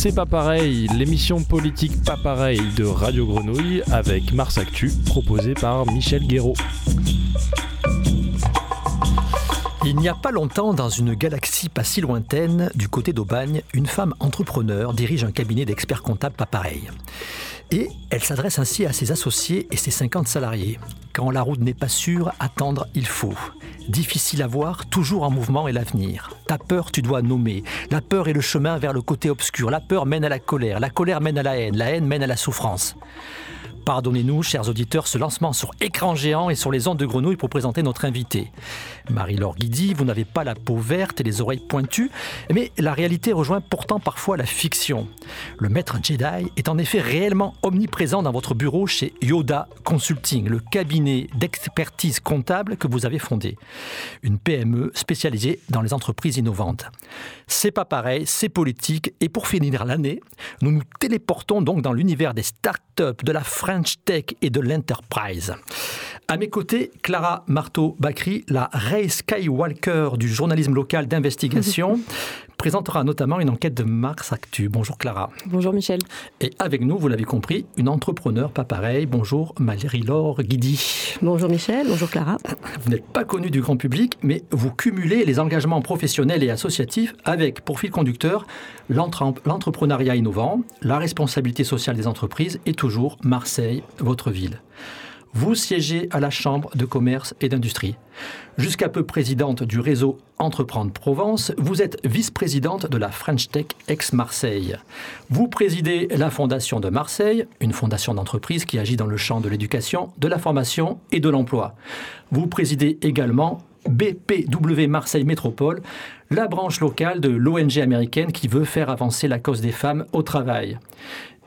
C'est pas pareil, l'émission politique pas pareil de Radio Grenouille avec Mars Actu, proposée par Michel Guéraud. Il n'y a pas longtemps, dans une galaxie pas si lointaine, du côté d'Aubagne, une femme entrepreneur dirige un cabinet d'experts comptables pas pareil. Et elle s'adresse ainsi à ses associés et ses 50 salariés. Quand la route n'est pas sûre, attendre il faut. Difficile à voir, toujours en mouvement est l'avenir. Ta peur, tu dois nommer. La peur est le chemin vers le côté obscur. La peur mène à la colère. La colère mène à la haine. La haine mène à la souffrance. Pardonnez-nous, chers auditeurs, ce lancement sur écran géant et sur les ondes de grenouille pour présenter notre invité. Marie-Laure Guidi, vous n'avez pas la peau verte et les oreilles pointues, mais la réalité rejoint pourtant parfois la fiction. Le maître Jedi est en effet réellement omniprésent dans votre bureau chez Yoda Consulting, le cabinet d'expertise comptable que vous avez fondé. Une PME spécialisée dans les entreprises innovantes. C'est pas pareil, c'est politique, et pour finir l'année, nous nous téléportons donc dans l'univers des startups, de la Tech et de l'Enterprise. À mes côtés, Clara Marteau-Bacry, la Ray Skywalker du journalisme local d'investigation, présentera notamment une enquête de Mars Actu. Bonjour Clara. Bonjour Michel. Et avec nous, vous l'avez compris, une entrepreneur pas pareil. Bonjour Marie-Laure Guidi. Bonjour Michel, bonjour Clara. Vous n'êtes pas connue du grand public, mais vous cumulez les engagements professionnels et associatifs avec, pour fil conducteur, l'entrepreneuriat innovant, la responsabilité sociale des entreprises et toujours Marseille, votre ville. Vous siégez à la Chambre de commerce et d'industrie. Jusqu'à peu présidente du réseau Entreprendre Provence, vous êtes vice-présidente de la French Tech ex-Marseille. Vous présidez la Fondation de Marseille, une fondation d'entreprise qui agit dans le champ de l'éducation, de la formation et de l'emploi. Vous présidez également BPW Marseille Métropole, la branche locale de l'ONG américaine qui veut faire avancer la cause des femmes au travail.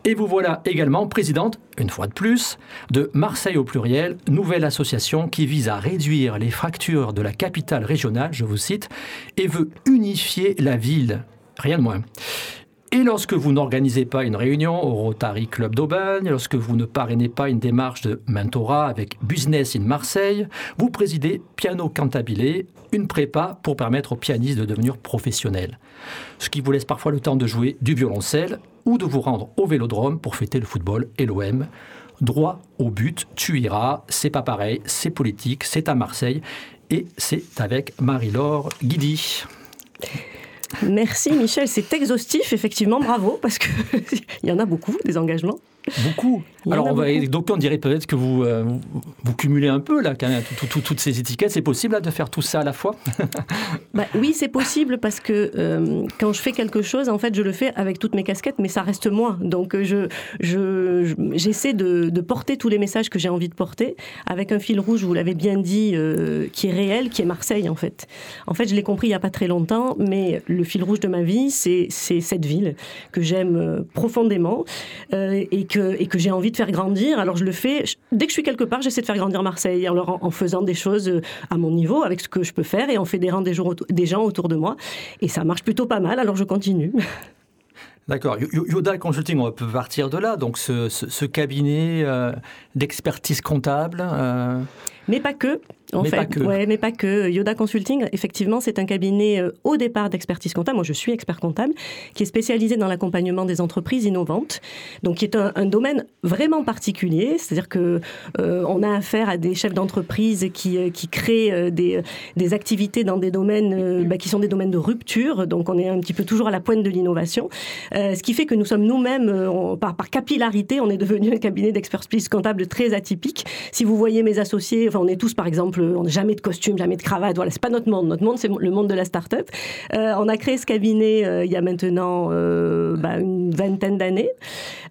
Et vous voilà également présidente, une fois de plus, de Marseille au pluriel, nouvelle association qui vise à réduire les fractures de la capitale régionale, je vous cite, et veut unifier la ville. Rien de moins. Et lorsque vous n'organisez pas une réunion au Rotary Club d'Aubagne, lorsque vous ne parrainez pas une démarche de mentorat avec Business in Marseille, vous présidez Piano Cantabile, une prépa pour permettre aux pianistes de devenir professionnels. Ce qui vous laisse parfois le temps de jouer du violoncelle ou de vous rendre au vélodrome pour fêter le football et l'OM. Droit au but, tu iras, c'est pas pareil, c'est politique, c'est à Marseille et c'est avec Marie-Laure Guidi. Merci Michel, c'est exhaustif, effectivement, bravo, parce qu'il y en a beaucoup, des engagements. Beaucoup. Alors, on, va, donc on dirait peut-être que vous, euh, vous cumulez un peu là, quand même, toutes ces étiquettes. C'est possible là, de faire tout ça à la fois? Bah, Oui, c'est possible parce que euh, quand je fais quelque chose, en fait, je le fais avec toutes mes casquettes, mais ça reste moi. Donc, je, je, j'essaie de, de, porter tous les messages que j'ai envie de porter avec un fil rouge, vous l'avez bien dit, euh, qui est réel, qui est Marseille, en fait. En fait, je l'ai compris il n'y a pas très longtemps, mais le fil rouge de ma vie, c'est, c'est cette ville que j'aime profondément et que, et que j'ai envie de faire grandir. Alors je le fais, dès que je suis quelque part, j'essaie de faire grandir Marseille en, en faisant des choses euh, à mon niveau, avec ce que je peux faire, et en fédérant des, des gens autour de moi. Et ça marche plutôt pas mal, alors je continue. D'accord. Yoda Consulting, on peut partir de là. Donc, ce, cabinet euh, d'expertise comptable. Euh, mais pas que. En mais fait. pas que. Ouais, mais pas que. Yoda Consulting, effectivement, c'est un cabinet euh, au départ d'expertise comptable. Moi, je suis expert comptable, qui est spécialisé dans l'accompagnement des entreprises innovantes. Donc, qui est un, domaine vraiment particulier. C'est-à-dire que euh, on a affaire à des chefs d'entreprise qui, euh, qui créent des, des activités dans des domaines bah, qui sont des domaines de rupture. Donc, on est un petit peu toujours à la pointe de l'innovation. ce qui fait que nous sommes nous-mêmes, par, par capillarité, on est devenu un cabinet d'expertise comptable très atypique. Si vous voyez mes associés, on est tous, par exemple, on n'a jamais de costume, jamais de cravate. Voilà, c'est pas notre monde. Notre monde, c'est le monde de la start-up. Euh, on a créé ce cabinet euh, il y a maintenant euh, bah, une vingtaine d'années.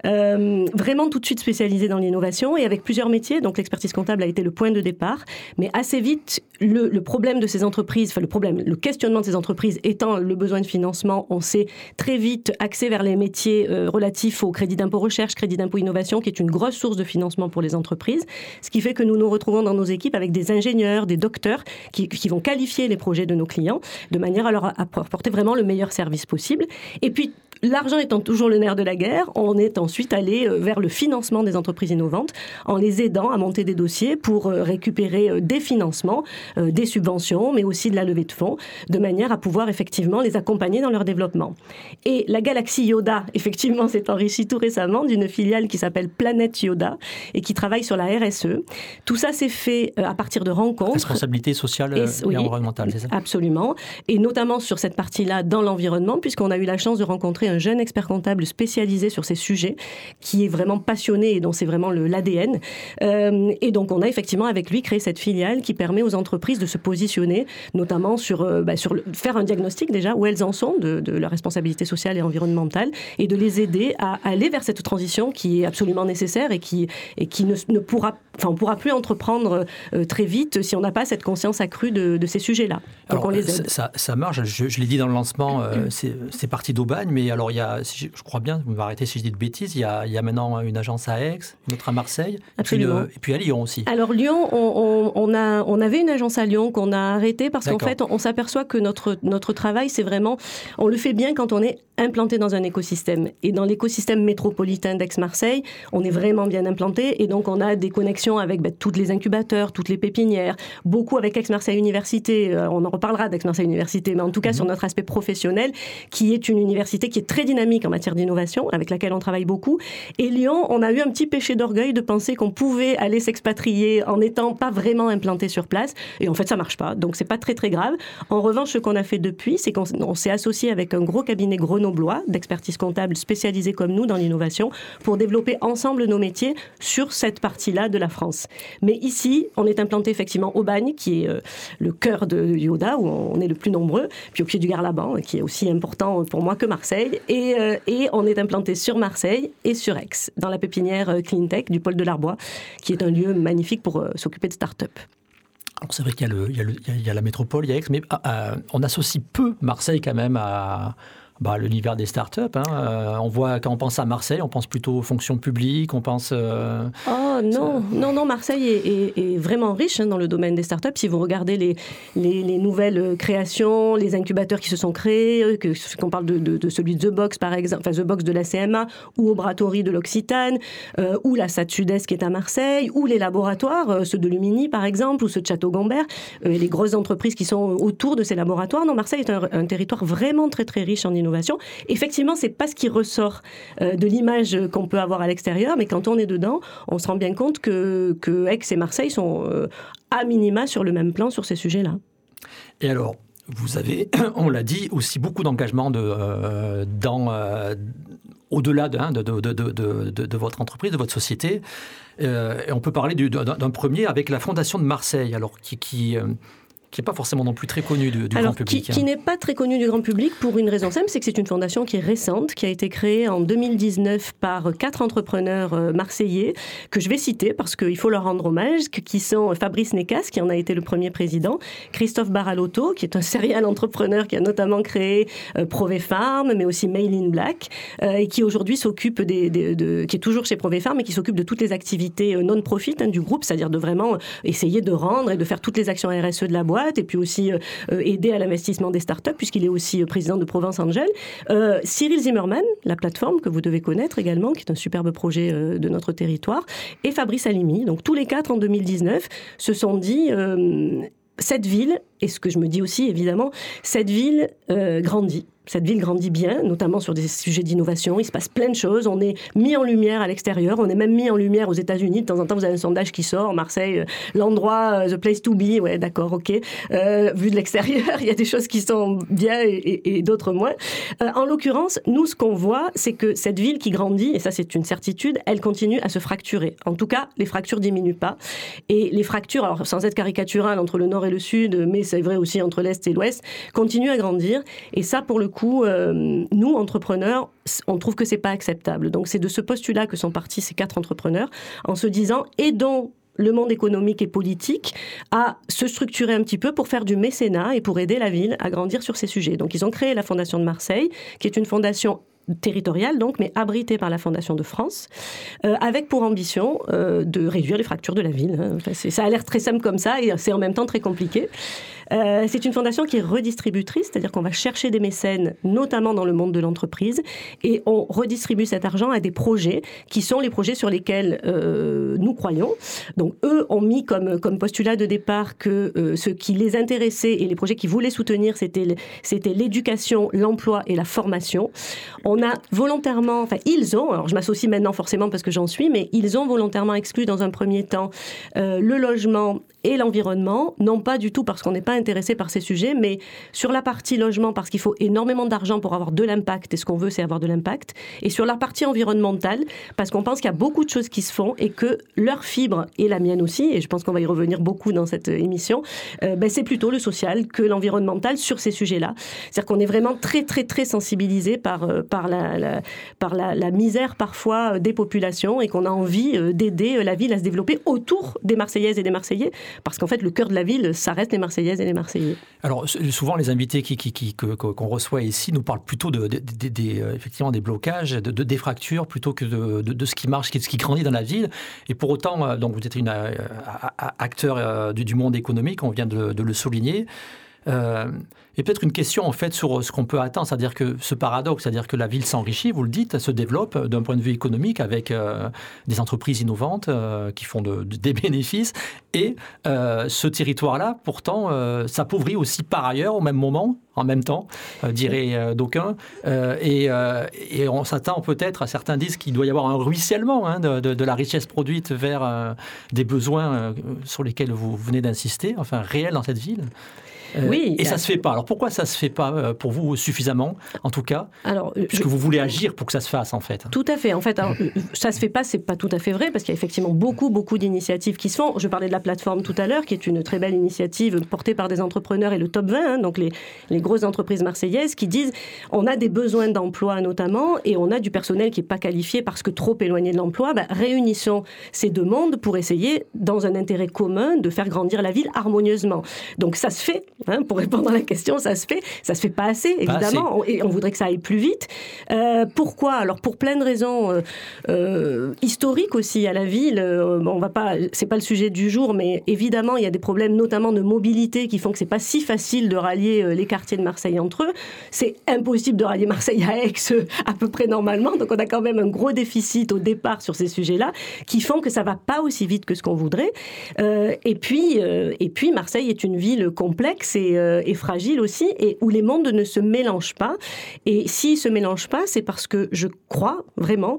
vraiment tout de suite spécialisé dans l'innovation et avec plusieurs métiers. Donc l'expertise comptable a été le point de départ. Mais assez vite, le, le problème de ces entreprises, enfin le problème, le questionnement de ces entreprises étant le besoin de financement, on s'est très vite axé vers les métiers relatifs au crédit d'impôt recherche, crédit d'impôt innovation, qui est une grosse source de financement pour les entreprises. Ce qui fait que nous nous retrouvons dans nos équipes avec des ingénieurs, des docteurs qui, vont qualifier les projets de nos clients de manière à leur apporter vraiment le meilleur service possible. Et puis, l'argent étant toujours le nerf de la guerre, on est ensuite allé euh, vers le financement des entreprises innovantes en les aidant à monter des dossiers pour euh, récupérer euh, des financements, des subventions, mais aussi de la levée de fonds, de manière à pouvoir effectivement les accompagner dans leur développement. Et la galaxie Yoda, effectivement, s'est enrichie tout récemment d'une filiale qui s'appelle Planète Yoda et qui travaille sur la RSE. Tout ça s'est fait à partir de rencontres. Responsabilité sociale et, environnementale, c'est ça? Absolument. Et notamment sur cette partie-là dans l'environnement, puisqu'on a eu la chance de rencontrer un jeune expert comptable spécialisé sur ces sujets, qui est vraiment passionné et dont c'est vraiment l'ADN. Euh, et donc, on a effectivement avec lui créé cette filiale qui permet aux entreprises de se positionner, notamment sur, euh, bah, sur faire un diagnostic déjà où elles en sont de, de, leur responsabilité sociale et environnementale et de les aider à aller vers cette transition qui est absolument nécessaire et qui, ne, pourra, enfin, pourra plus entreprendre euh, très vite si on n'a pas cette conscience accrue de ces sujets-là. On les aide. Ça, ça marche. Je, je l'ai dit dans le lancement, c'est parti d'Aubagne, mais alors il y a je, crois bien, vous m'arrêtez si je dis de bêtises, il y, a, il y, a, maintenant une agence à Aix, une autre à Marseille, Et, puis, et puis à Lyon aussi. Alors Lyon, on, on, a, on avait une agence à Lyon qu'on a arrêtée parce qu'en fait, on, s'aperçoit que notre, notre travail, c'est vraiment, on le fait bien quand on est implanté dans un écosystème. Et dans l'écosystème métropolitain d'Aix-Marseille, on est vraiment bien implanté et donc on a des connexions avec ben, toutes les incubateurs, toutes les pépinières, beaucoup avec Aix-Marseille Université. Euh, on en reparlera d'Aix-Marseille Université, mais en tout cas mhm. sur notre aspect professionnel, qui est une université qui est très dynamique en matière d'innovation, avec laquelle on travaille beaucoup. Et Lyon, on a eu un petit péché d'orgueil de penser qu'on pouvait aller s'expatrier en n'étant pas vraiment implanté sur place. Et en fait, ça marche pas. Donc, c'est pas très, très grave. En revanche, ce qu'on a fait depuis, c'est qu'on s'est associé avec un gros cabinet grenoblois d'expertise comptable spécialisé comme nous dans l'innovation pour développer ensemble nos métiers sur cette partie-là de la France. Mais ici, on est implanté effectivement au Bagne, qui est euh, le cœur de Yoda, où on est le plus nombreux, puis au pied du Garlaban, qui est aussi important pour moi que Marseille. Et euh, et on est implanté sur Marseille et sur Aix, dans la pépinière euh, Cleantech du pôle de l'Arbois, qui est un lieu magnifique pour euh, s'occuper de start-up. C'est vrai qu'il y, y, a la métropole, il y a Aix, mais ah, on associe peu Marseille quand même à, bah, l'univers des startups. Hein. Euh, on voit quand on pense à Marseille, on pense plutôt aux fonctions publiques, on pense. Euh, oh non, non, non, Marseille est, vraiment riche hein, dans le domaine des startups. Si vous regardez les, les, nouvelles créations, les incubateurs qui se sont créés, euh, que, qu'on parle de, de, celui de The Box par exemple, enfin The Box de la CMA, ou Obratory de l'Occitane, ou la SAT Sud-Est qui est à Marseille, ou les laboratoires, ceux de Lumini par exemple, ou ceux de Château-Gambert, les grosses entreprises qui sont autour de ces laboratoires. Non, Marseille est un, un territoire vraiment très très riche en innovation Effectivement, c'est pas ce qui ressort euh, de l'image qu'on peut avoir à l'extérieur, mais quand on est dedans, on se rend bien compte que, que Aix et Marseille sont euh, à minima sur le même plan sur ces sujets-là. Et alors, vous avez, on l'a dit, aussi beaucoup d'engagement de, euh, au-delà de, votre entreprise, de votre société. et on peut parler d'un premier avec la Fondation de Marseille, alors qui, qui qui n'est pas forcément non plus très connue du, grand public. Qui, qui hein. n'est pas très connue du grand public pour une raison simple, c'est que c'est une fondation qui est récente, qui a été créée en 2019 par quatre entrepreneurs euh, marseillais, que je vais citer parce qu'il faut leur rendre hommage, qui sont Fabrice Necas, qui en a été le premier président, Christophe Baralotto, qui est un serial entrepreneur qui a notamment créé euh, Prové Farm, mais aussi Mail in Black, euh, et qui aujourd'hui s'occupe des, de, qui est toujours chez Prové Farm, et qui s'occupe de toutes les activités non-profit hein, du groupe, c'est-à-dire de vraiment essayer de rendre et de faire toutes les actions RSE de la boîte et puis aussi euh, euh, aider à l'investissement des startups, puisqu'il est aussi euh, président de Provence Angel. Cyril Zimmerman, la plateforme que vous devez connaître également, qui est un superbe projet de notre territoire, et Fabrice Alimi. Donc tous les quatre en 2019 se sont dit cette ville, et ce que je me dis aussi évidemment, cette ville grandit cette ville grandit bien, notamment sur des sujets d'innovation. Il se passe plein de choses. On est mis en lumière à l'extérieur. On est même mis en lumière aux États-Unis. De temps en temps, vous avez un sondage qui sort. Marseille, euh, l'endroit, euh, the place to be. Ouais, d'accord, ok. Euh, vu de l'extérieur, il y a des choses qui sont bien et, d'autres moins. en l'occurrence, nous, ce qu'on voit, c'est que cette ville qui grandit, et ça, c'est une certitude, elle continue à se fracturer. En tout cas, les fractures diminuent pas. Et les fractures, alors sans être caricaturales entre le nord et le sud, mais c'est vrai aussi entre l'est et l'ouest, continuent à grandir. Et ça, pour le coup, euh, nous, entrepreneurs, on trouve que c'est pas acceptable. Donc, c'est de ce postulat que sont partis ces quatre entrepreneurs en se disant aidons le monde économique et politique à se structurer un petit peu pour faire du mécénat et pour aider la ville à grandir sur ces sujets. Donc, ils ont créé la Fondation de Marseille, qui est une fondation territoriale donc, mais abritée par la Fondation de France, euh, avec pour ambition euh, de réduire les fractures de la ville. Hein. ça a l'air très simple comme ça et c'est en même temps très compliqué. C'est une fondation qui est redistributrice, c'est-à-dire qu'on va chercher des mécènes, notamment dans le monde de l'entreprise, et on redistribue cet argent à des projets qui sont les projets sur lesquels nous croyons. Donc eux ont mis comme, comme postulat de départ que ce qui les intéressait et les projets qu'ils voulaient soutenir, c'était l'éducation, l'emploi et la formation. On a volontairement, enfin ils ont, alors je m'associe maintenant forcément parce que j'en suis, mais ils ont volontairement exclu dans un premier temps euh, le logement et l'environnement, non pas du tout parce qu'on n'est pas intéressé par ces sujets, mais sur la partie logement parce qu'il faut énormément d'argent pour avoir de l'impact, et ce qu'on veut c'est avoir de l'impact, et sur la partie environnementale parce qu'on pense qu'il y a beaucoup de choses qui se font et que leur fibre, et la mienne aussi, et je pense qu'on va y revenir beaucoup dans cette émission, euh, ben, c'est plutôt le social que l'environnemental sur ces sujets-là. C'est-à-dire qu'on est vraiment très très très sensibilisé par, euh, par, la, par la, misère parfois des populations et qu'on a envie d'aider la ville à se développer autour des Marseillaises et des Marseillais parce qu'en fait, le cœur de la ville, ça reste les Marseillaises et les Marseillais. Alors, souvent, les invités qu'on qui, qui, reçoit ici nous parlent plutôt de, euh, effectivement des blocages, de, des fractures, plutôt que de, ce qui marche, ce qui grandit dans la ville. Et pour autant, euh, donc vous êtes une euh, acteur du, monde économique, on vient de, le souligner. Et peut-être une question en fait sur ce qu'on peut attendre, c'est-à-dire que ce paradoxe, c'est-à-dire que la ville s'enrichit, vous le dites, se développe d'un point de vue économique avec euh, des entreprises innovantes euh, qui font des bénéfices, et euh, ce territoire-là, pourtant, s'appauvrit aussi par ailleurs au même moment, en même temps, dirait d'aucuns, et, on s'attend peut-être certains disent qu'il doit y avoir un ruissellement hein, de, la richesse produite vers des besoins sur lesquels vous venez d'insister, enfin réels dans cette ville. Euh, oui. Et ça se fait pas. Alors pourquoi ça se fait pas euh, pour vous suffisamment, en tout cas? Alors, euh, puisque vous voulez agir pour que ça se fasse en fait. Tout à fait. En fait, alors, ça se fait pas, c'est pas tout à fait vrai parce qu'il y a effectivement beaucoup, beaucoup d'initiatives qui se font. Je parlais de la plateforme tout à l'heure, qui est une très belle initiative portée par des entrepreneurs et le top 20, hein, donc les, les grosses entreprises marseillaises, qui disent on a des besoins d'emploi notamment et on a du personnel qui est pas qualifié parce que trop éloigné de l'emploi. Bah, réunissons ces deux mondes pour essayer, dans un intérêt commun, de faire grandir la ville harmonieusement. Donc ça se fait. Hein, pour répondre à la question, ça se fait. Ça se fait pas assez, évidemment, et on voudrait que ça aille plus vite. Euh, pourquoi? Alors pour plein de raisons euh, euh, historiques aussi à la ville. on va pas, c'est pas le sujet du jour, mais évidemment il y a des problèmes, notamment de mobilité, qui font que c'est pas si facile de rallier les quartiers de Marseille entre eux. C'est impossible de rallier Marseille à Aix à peu près normalement, donc on a quand même un gros déficit au départ sur ces sujets-là, qui font que ça va pas aussi vite que ce qu'on voudrait. et puis, et puis Marseille est une ville complexe euh, et, fragile aussi, et où les mondes ne se mélangent pas. Et s'ils se mélangent pas, c'est parce que je crois vraiment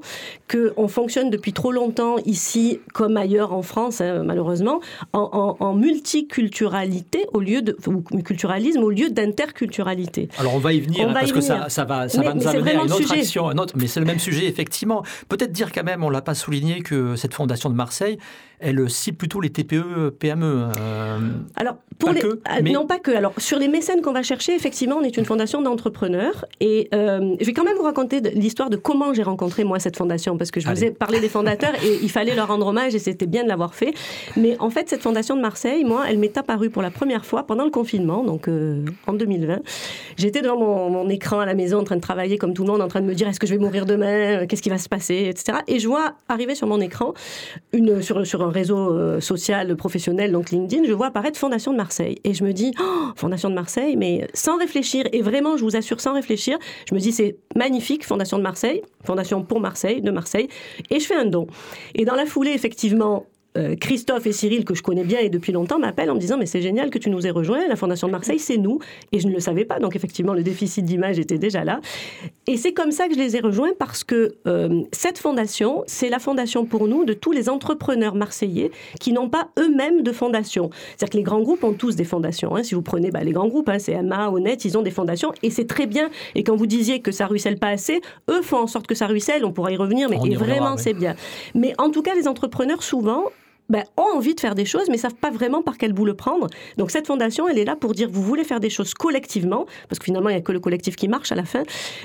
qu'on fonctionne depuis trop longtemps ici, comme ailleurs en France, hein, malheureusement, en, multiculturalité au lieu de ou culturalisme au lieu d'interculturalité. Alors on va y venir parce que ça, ça, va, ça va nous amener à une autre action, mais c'est le même sujet effectivement. Peut-être dire quand même, on l'a pas souligné que cette fondation de Marseille elle cible plutôt les TPE, PME. Euh, Alors, pour les... Ah, non, pas que. Alors, sur les mécènes qu'on va chercher, effectivement, on est une fondation d'entrepreneurs. Et euh, je vais quand même vous raconter l'histoire de comment j'ai rencontré, moi, cette fondation, parce que je vous ai parlé des fondateurs et il fallait leur rendre hommage et c'était bien de l'avoir fait. Mais en fait, cette fondation de Marseille, moi, elle m'est apparue pour la première fois pendant le confinement, donc euh, en 2020. J'étais devant mon, mon, écran à la maison en train de travailler comme tout le monde, en train de me dire est-ce que je vais mourir demain, qu'est-ce qui va se passer, etc. Et je vois arriver sur mon écran, une, sur, sur un réseau euh, social professionnel, donc LinkedIn, je vois apparaître Fondation de Marseille. Et je me dis, oh, Fondation de Marseille, mais sans réfléchir, et vraiment, je vous assure, sans réfléchir, je me dis, c'est magnifique, Fondation de Marseille, Fondation pour Marseille, de Marseille, et je fais un don. Et dans la foulée, effectivement, euh, Christophe et Cyril, que je connais bien et depuis longtemps, m'appellent en me disant Mais c'est génial que tu nous aies rejoints, la Fondation de Marseille, c'est nous. Et je ne le savais pas, donc effectivement, le déficit d'image était déjà là. Et c'est comme ça que je les ai rejoints parce que euh, cette fondation, c'est la fondation pour nous de tous les entrepreneurs marseillais qui n'ont pas eux-mêmes de fondation. C'est-à-dire que les grands groupes ont tous des fondations. Hein. Si vous prenez bah, les grands groupes, hein, CMA, Honnête, ils ont des fondations et c'est très bien. Et quand vous disiez que ça ruisselle pas assez, eux font en sorte que ça ruisselle, on pourra y revenir, mais vraiment, c'est bien. Mais en tout cas, les entrepreneurs, souvent, ben, ont envie de faire des choses, mais savent pas vraiment par quel bout le prendre. Donc cette fondation, elle est là pour dire vous voulez faire des choses collectivement, parce que finalement il n'y a que le collectif qui marche à la fin.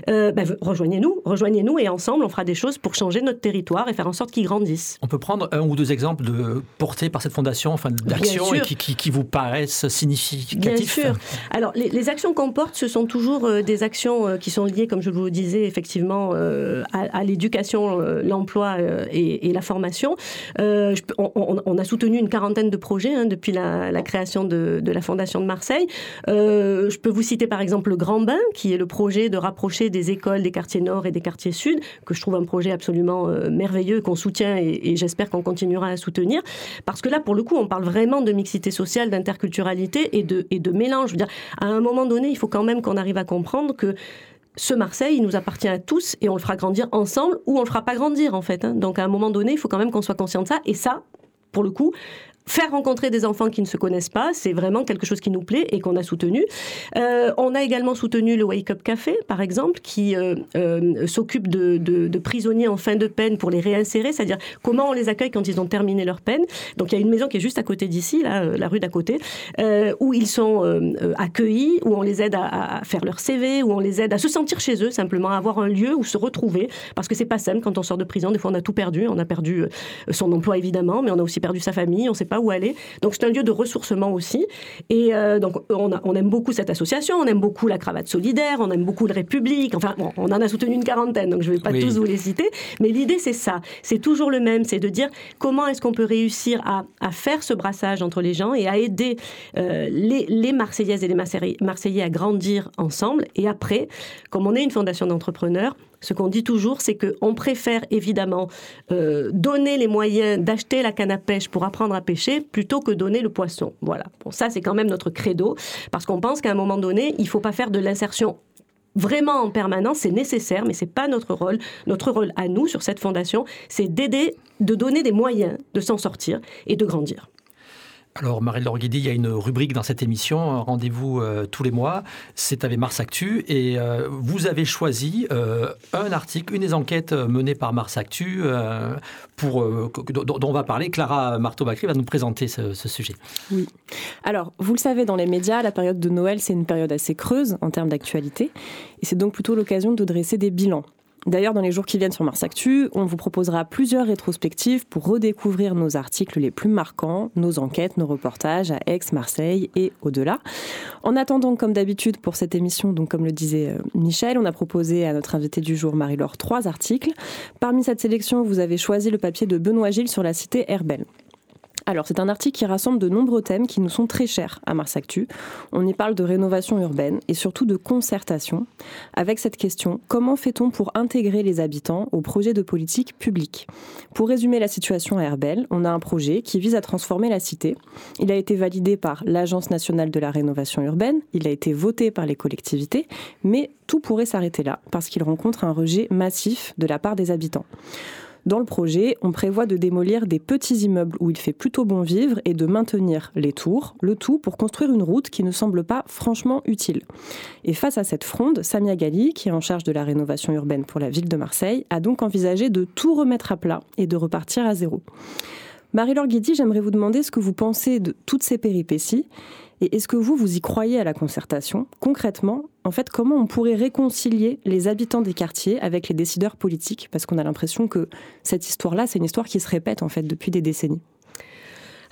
Euh, ben, rejoignez-nous, rejoignez-nous et ensemble on fera des choses pour changer notre territoire et faire en sorte qu'il grandisse. On peut prendre un ou deux exemples de portés par cette fondation, enfin d'actions qui, qui, vous paraissent significatifs. Bien sûr. Alors les, actions qu'on porte, ce sont toujours euh, des actions euh, qui sont liées, comme je vous le disais, effectivement à, l'éducation, l'emploi et, la formation. on on, a soutenu une quarantaine de projets hein, depuis la, création de, la Fondation de Marseille. Euh, je peux vous citer par exemple le Grand Bain, qui est le projet de rapprocher des écoles des quartiers nord et des quartiers sud, que je trouve un projet absolument euh, merveilleux, qu'on soutient et, j'espère qu'on continuera à soutenir. Parce que là, pour le coup, on parle vraiment de mixité sociale, d'interculturalité et de, et de mélange. Je veux dire, à un moment donné, il faut quand même qu'on arrive à comprendre que ce Marseille, il nous appartient à tous et on le fera grandir ensemble ou on le fera pas grandir en fait. Hein. Donc à un moment donné, il faut quand même qu'on soit conscient de ça. Et ça, pour le coup, faire rencontrer des enfants qui ne se connaissent pas, c'est vraiment quelque chose qui nous plaît et qu'on a soutenu. Euh, on a également soutenu le Wake Up Café, par exemple, qui euh, euh, s'occupe de, prisonniers en fin de peine pour les réinsérer, c'est-à-dire comment on les accueille quand ils ont terminé leur peine. Donc il y a une maison qui est juste à côté d'ici, la rue d'à côté, où ils sont accueillis, où on les aide à, à, faire leur CV, où on les aide à se sentir chez eux, simplement à avoir un lieu où se retrouver, parce que c'est pas simple quand on sort de prison. Des fois, on a tout perdu. On a perdu son emploi évidemment, mais on a aussi perdu sa famille. On sait pas où aller. Donc c'est un lieu de ressourcement aussi. Et euh, donc on, on, aime beaucoup cette association, on aime beaucoup la cravate solidaire, on aime beaucoup le République. Enfin bon, on en a soutenu une quarantaine, donc je ne vais pas tous vous les citer. Mais l'idée c'est ça, c'est toujours le même, c'est de dire comment est-ce qu'on peut réussir à, à, faire ce brassage entre les gens et à aider euh, les, les Marseillaises et les Marseillais à grandir ensemble. Et après, comme on est une fondation d'entrepreneurs, ce qu'on dit toujours, c'est qu'on préfère évidemment euh, donner les moyens d'acheter la canne à pêche pour apprendre à pêcher plutôt que donner le poisson. Voilà. Bon, ça, c'est quand même notre credo, parce qu'on pense qu'à un moment donné, il ne faut pas faire de l'insertion vraiment en permanence, c'est nécessaire, mais c'est pas notre rôle. Notre rôle à nous sur cette fondation, c'est d'aider, de donner des moyens de s'en sortir et de grandir. Alors, Marie-Laure Guidi, il y a une rubrique dans cette émission, rendez-vous euh, tous les mois, c'est avec Mars Actu, et euh, vous avez choisi euh, un article, une des enquêtes menées par Mars Actu, pour, dont, on va parler. Clara Marteau-Bacry va nous présenter ce, ce, sujet. Oui. Alors, vous le savez, dans les médias, la période de Noël, c'est une période assez creuse en termes d'actualité, et c'est donc plutôt l'occasion de dresser des bilans. D'ailleurs, dans les jours qui viennent sur Mars Actu, on vous proposera plusieurs rétrospectives pour redécouvrir nos articles les plus marquants, nos enquêtes, nos reportages à Aix, Marseille et au-delà. En attendant, comme d'habitude pour cette émission, donc comme le disait euh, Michel, on a proposé à notre invité du jour, Marie-Laure, trois articles. Parmi cette sélection, vous avez choisi le papier de Benoît Gilles sur la cité Herbel. Alors, c'est un article qui rassemble de nombreux thèmes qui nous sont très chers à Mars Actu. On y parle de rénovation urbaine et surtout de concertation, avec cette question comment fait-on pour intégrer les habitants au projet de politique publique? Pour résumer la situation à Herbel, on a un projet qui vise à transformer la cité. Il a été validé par l'Agence nationale de la rénovation urbaine, il a été voté par les collectivités, mais tout pourrait s'arrêter là parce qu'il rencontre un rejet massif de la part des habitants. Dans le projet, on prévoit de démolir des petits immeubles où il fait plutôt bon vivre et de maintenir les tours, le tout pour construire une route qui ne semble pas franchement utile. Et face à cette fronde, Samia Gali, qui est en charge de la rénovation urbaine pour la ville de Marseille, a donc envisagé de tout remettre à plat et de repartir à zéro. Marie-Laure Guidi, j'aimerais vous demander ce que vous pensez de toutes ces péripéties et est-ce que vous, vous y croyez à la concertation? Concrètement, en fait, comment on pourrait réconcilier les habitants des quartiers avec les décideurs politiques? Parce qu'on a l'impression que cette histoire-là, c'est une histoire qui se répète en fait depuis des décennies.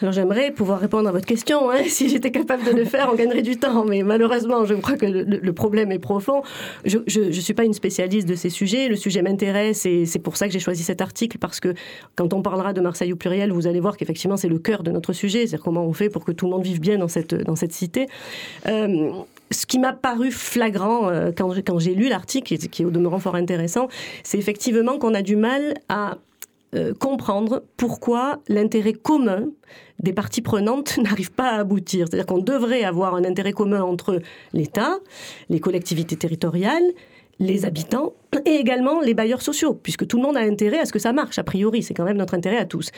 Alors j'aimerais pouvoir répondre à votre question. Hein. Si j'étais capable de le faire, on gagnerait du temps. Mais malheureusement, je crois que le, problème est profond. Je ne suis pas une spécialiste de ces sujets. Le sujet m'intéresse et c'est pour ça que j'ai choisi cet article parce que quand on parlera de Marseille au pluriel, vous allez voir qu'effectivement c'est le cœur de notre sujet. C'est-à-dire comment on fait pour que tout le monde vive bien dans cette, dans cette cité. Euh, ce qui m'a paru flagrant euh, quand, j'ai lu l'article, qui est au demeurant fort intéressant, c'est effectivement qu'on a du mal à euh, comprendre pourquoi l'intérêt commun des parties prenantes n'arrive pas à aboutir. C'est-à-dire qu'on devrait avoir un intérêt commun entre l'État, les collectivités territoriales, les habitants et également les bailleurs sociaux, puisque tout le monde a intérêt à ce que ça marche, a priori, c'est quand même notre intérêt à tous.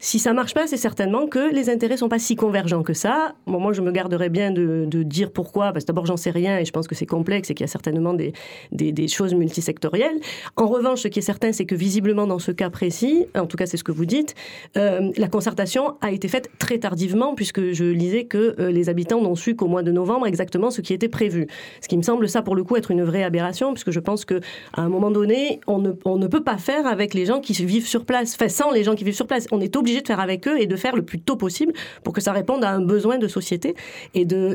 Si ça marche pas, c'est certainement que les intérêts sont pas si convergents que ça. Moi, je me garderais bien de, dire pourquoi, parce que d'abord, j'en sais rien et je pense que c'est complexe et qu'il y a certainement des, des, choses multisectorielles. En revanche, ce qui est certain, c'est que visiblement, dans ce cas précis, en tout cas, c'est ce que vous dites, euh, la concertation a été faite très tardivement, puisque je lisais que euh, les habitants n'ont su qu'au mois de novembre exactement ce qui était prévu. Ce qui me semble, ça, pour le coup, être une vraie aberration, puisque je pense que à un moment donné, on ne, peut pas faire avec les gens qui vivent sur place, enfin sans les gens qui vivent sur place. On est obligé de faire avec eux et de faire le plus tôt possible pour que ça réponde à un besoin de société et de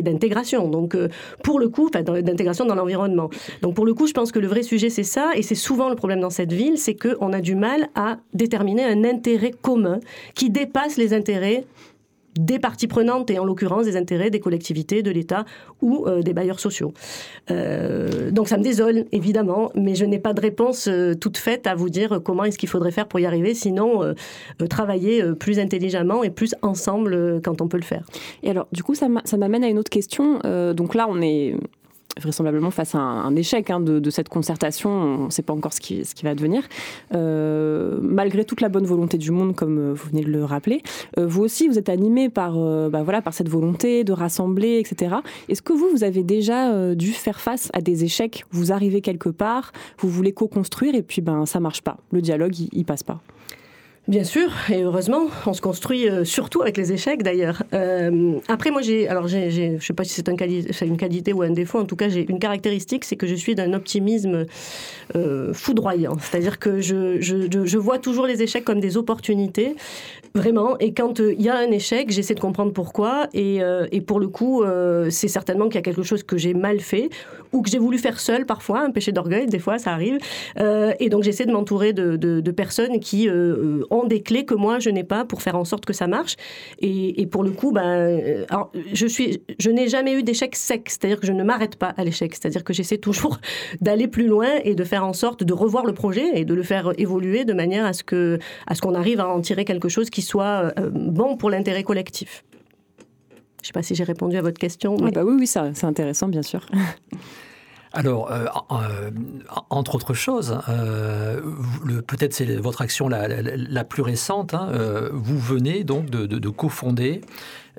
d'intégration. Donc euh, pour le coup, d'intégration dans l'environnement. Donc pour le coup, je pense que le vrai sujet c'est ça et c'est souvent le problème dans cette ville, c'est qu'on a du mal à déterminer un intérêt commun qui dépasse les intérêts des parties prenantes et en l'occurrence des intérêts des collectivités, de l'État ou euh, des bailleurs sociaux. Euh, donc ça me désole évidemment, mais je n'ai pas de réponse euh, toute faite à vous dire comment est-ce qu'il faudrait faire pour y arriver, sinon travailler plus intelligemment et plus ensemble quand on peut le faire. Et alors du coup ça m'amène à une autre question. donc là on est vraisemblablement face à un, échec hein, de, cette concertation. On ne sait pas encore ce qui, ce qui va devenir. Euh, malgré toute la bonne volonté du monde, comme euh, vous venez de le rappeler, euh, vous aussi, vous êtes animé par, bah voilà, par cette volonté de rassembler, etc. Est-ce que vous, vous avez déjà dû faire face à des échecs? Vous arrivez quelque part, vous voulez co-construire et puis ben, ça marche pas. Le dialogue, il, il passe pas. Bien sûr, et heureusement, on se construit euh, surtout avec les échecs d'ailleurs. Euh, après, moi, j'ai, alors, je sais pas si c'est, un une qualité ou un défaut. En tout cas, j'ai une caractéristique, c'est que je suis d'un optimisme euh, foudroyant. C'est-à-dire que je, vois toujours les échecs comme des opportunités, vraiment. Et quand il y a un échec, j'essaie de comprendre pourquoi. Et, pour le coup, c'est certainement qu'il y a quelque chose que j'ai mal fait ou que j'ai voulu faire seul parfois, un péché d'orgueil. Des fois, ça arrive. et donc, j'essaie de m'entourer de, de personnes qui ont des clés que moi je n'ai pas pour faire en sorte que ça marche. Et, pour le coup, ben, euh, alors, je suis, je n'ai jamais eu d'échec sec, c'est-à-dire que je ne m'arrête pas à l'échec, c'est-à-dire que j'essaie toujours d'aller plus loin et de faire en sorte de revoir le projet et de le faire évoluer de manière à ce que, à ce qu'on arrive à en tirer quelque chose qui soit euh, bon pour l'intérêt collectif. Je ne sais pas si j'ai répondu à votre question. Ah bah oui, oui, c'est intéressant, bien sûr. Alors, euh, euh, entre autres choses, euh, peut-être c'est votre action la, plus récente. Hein, vous venez donc de, de, de cofonder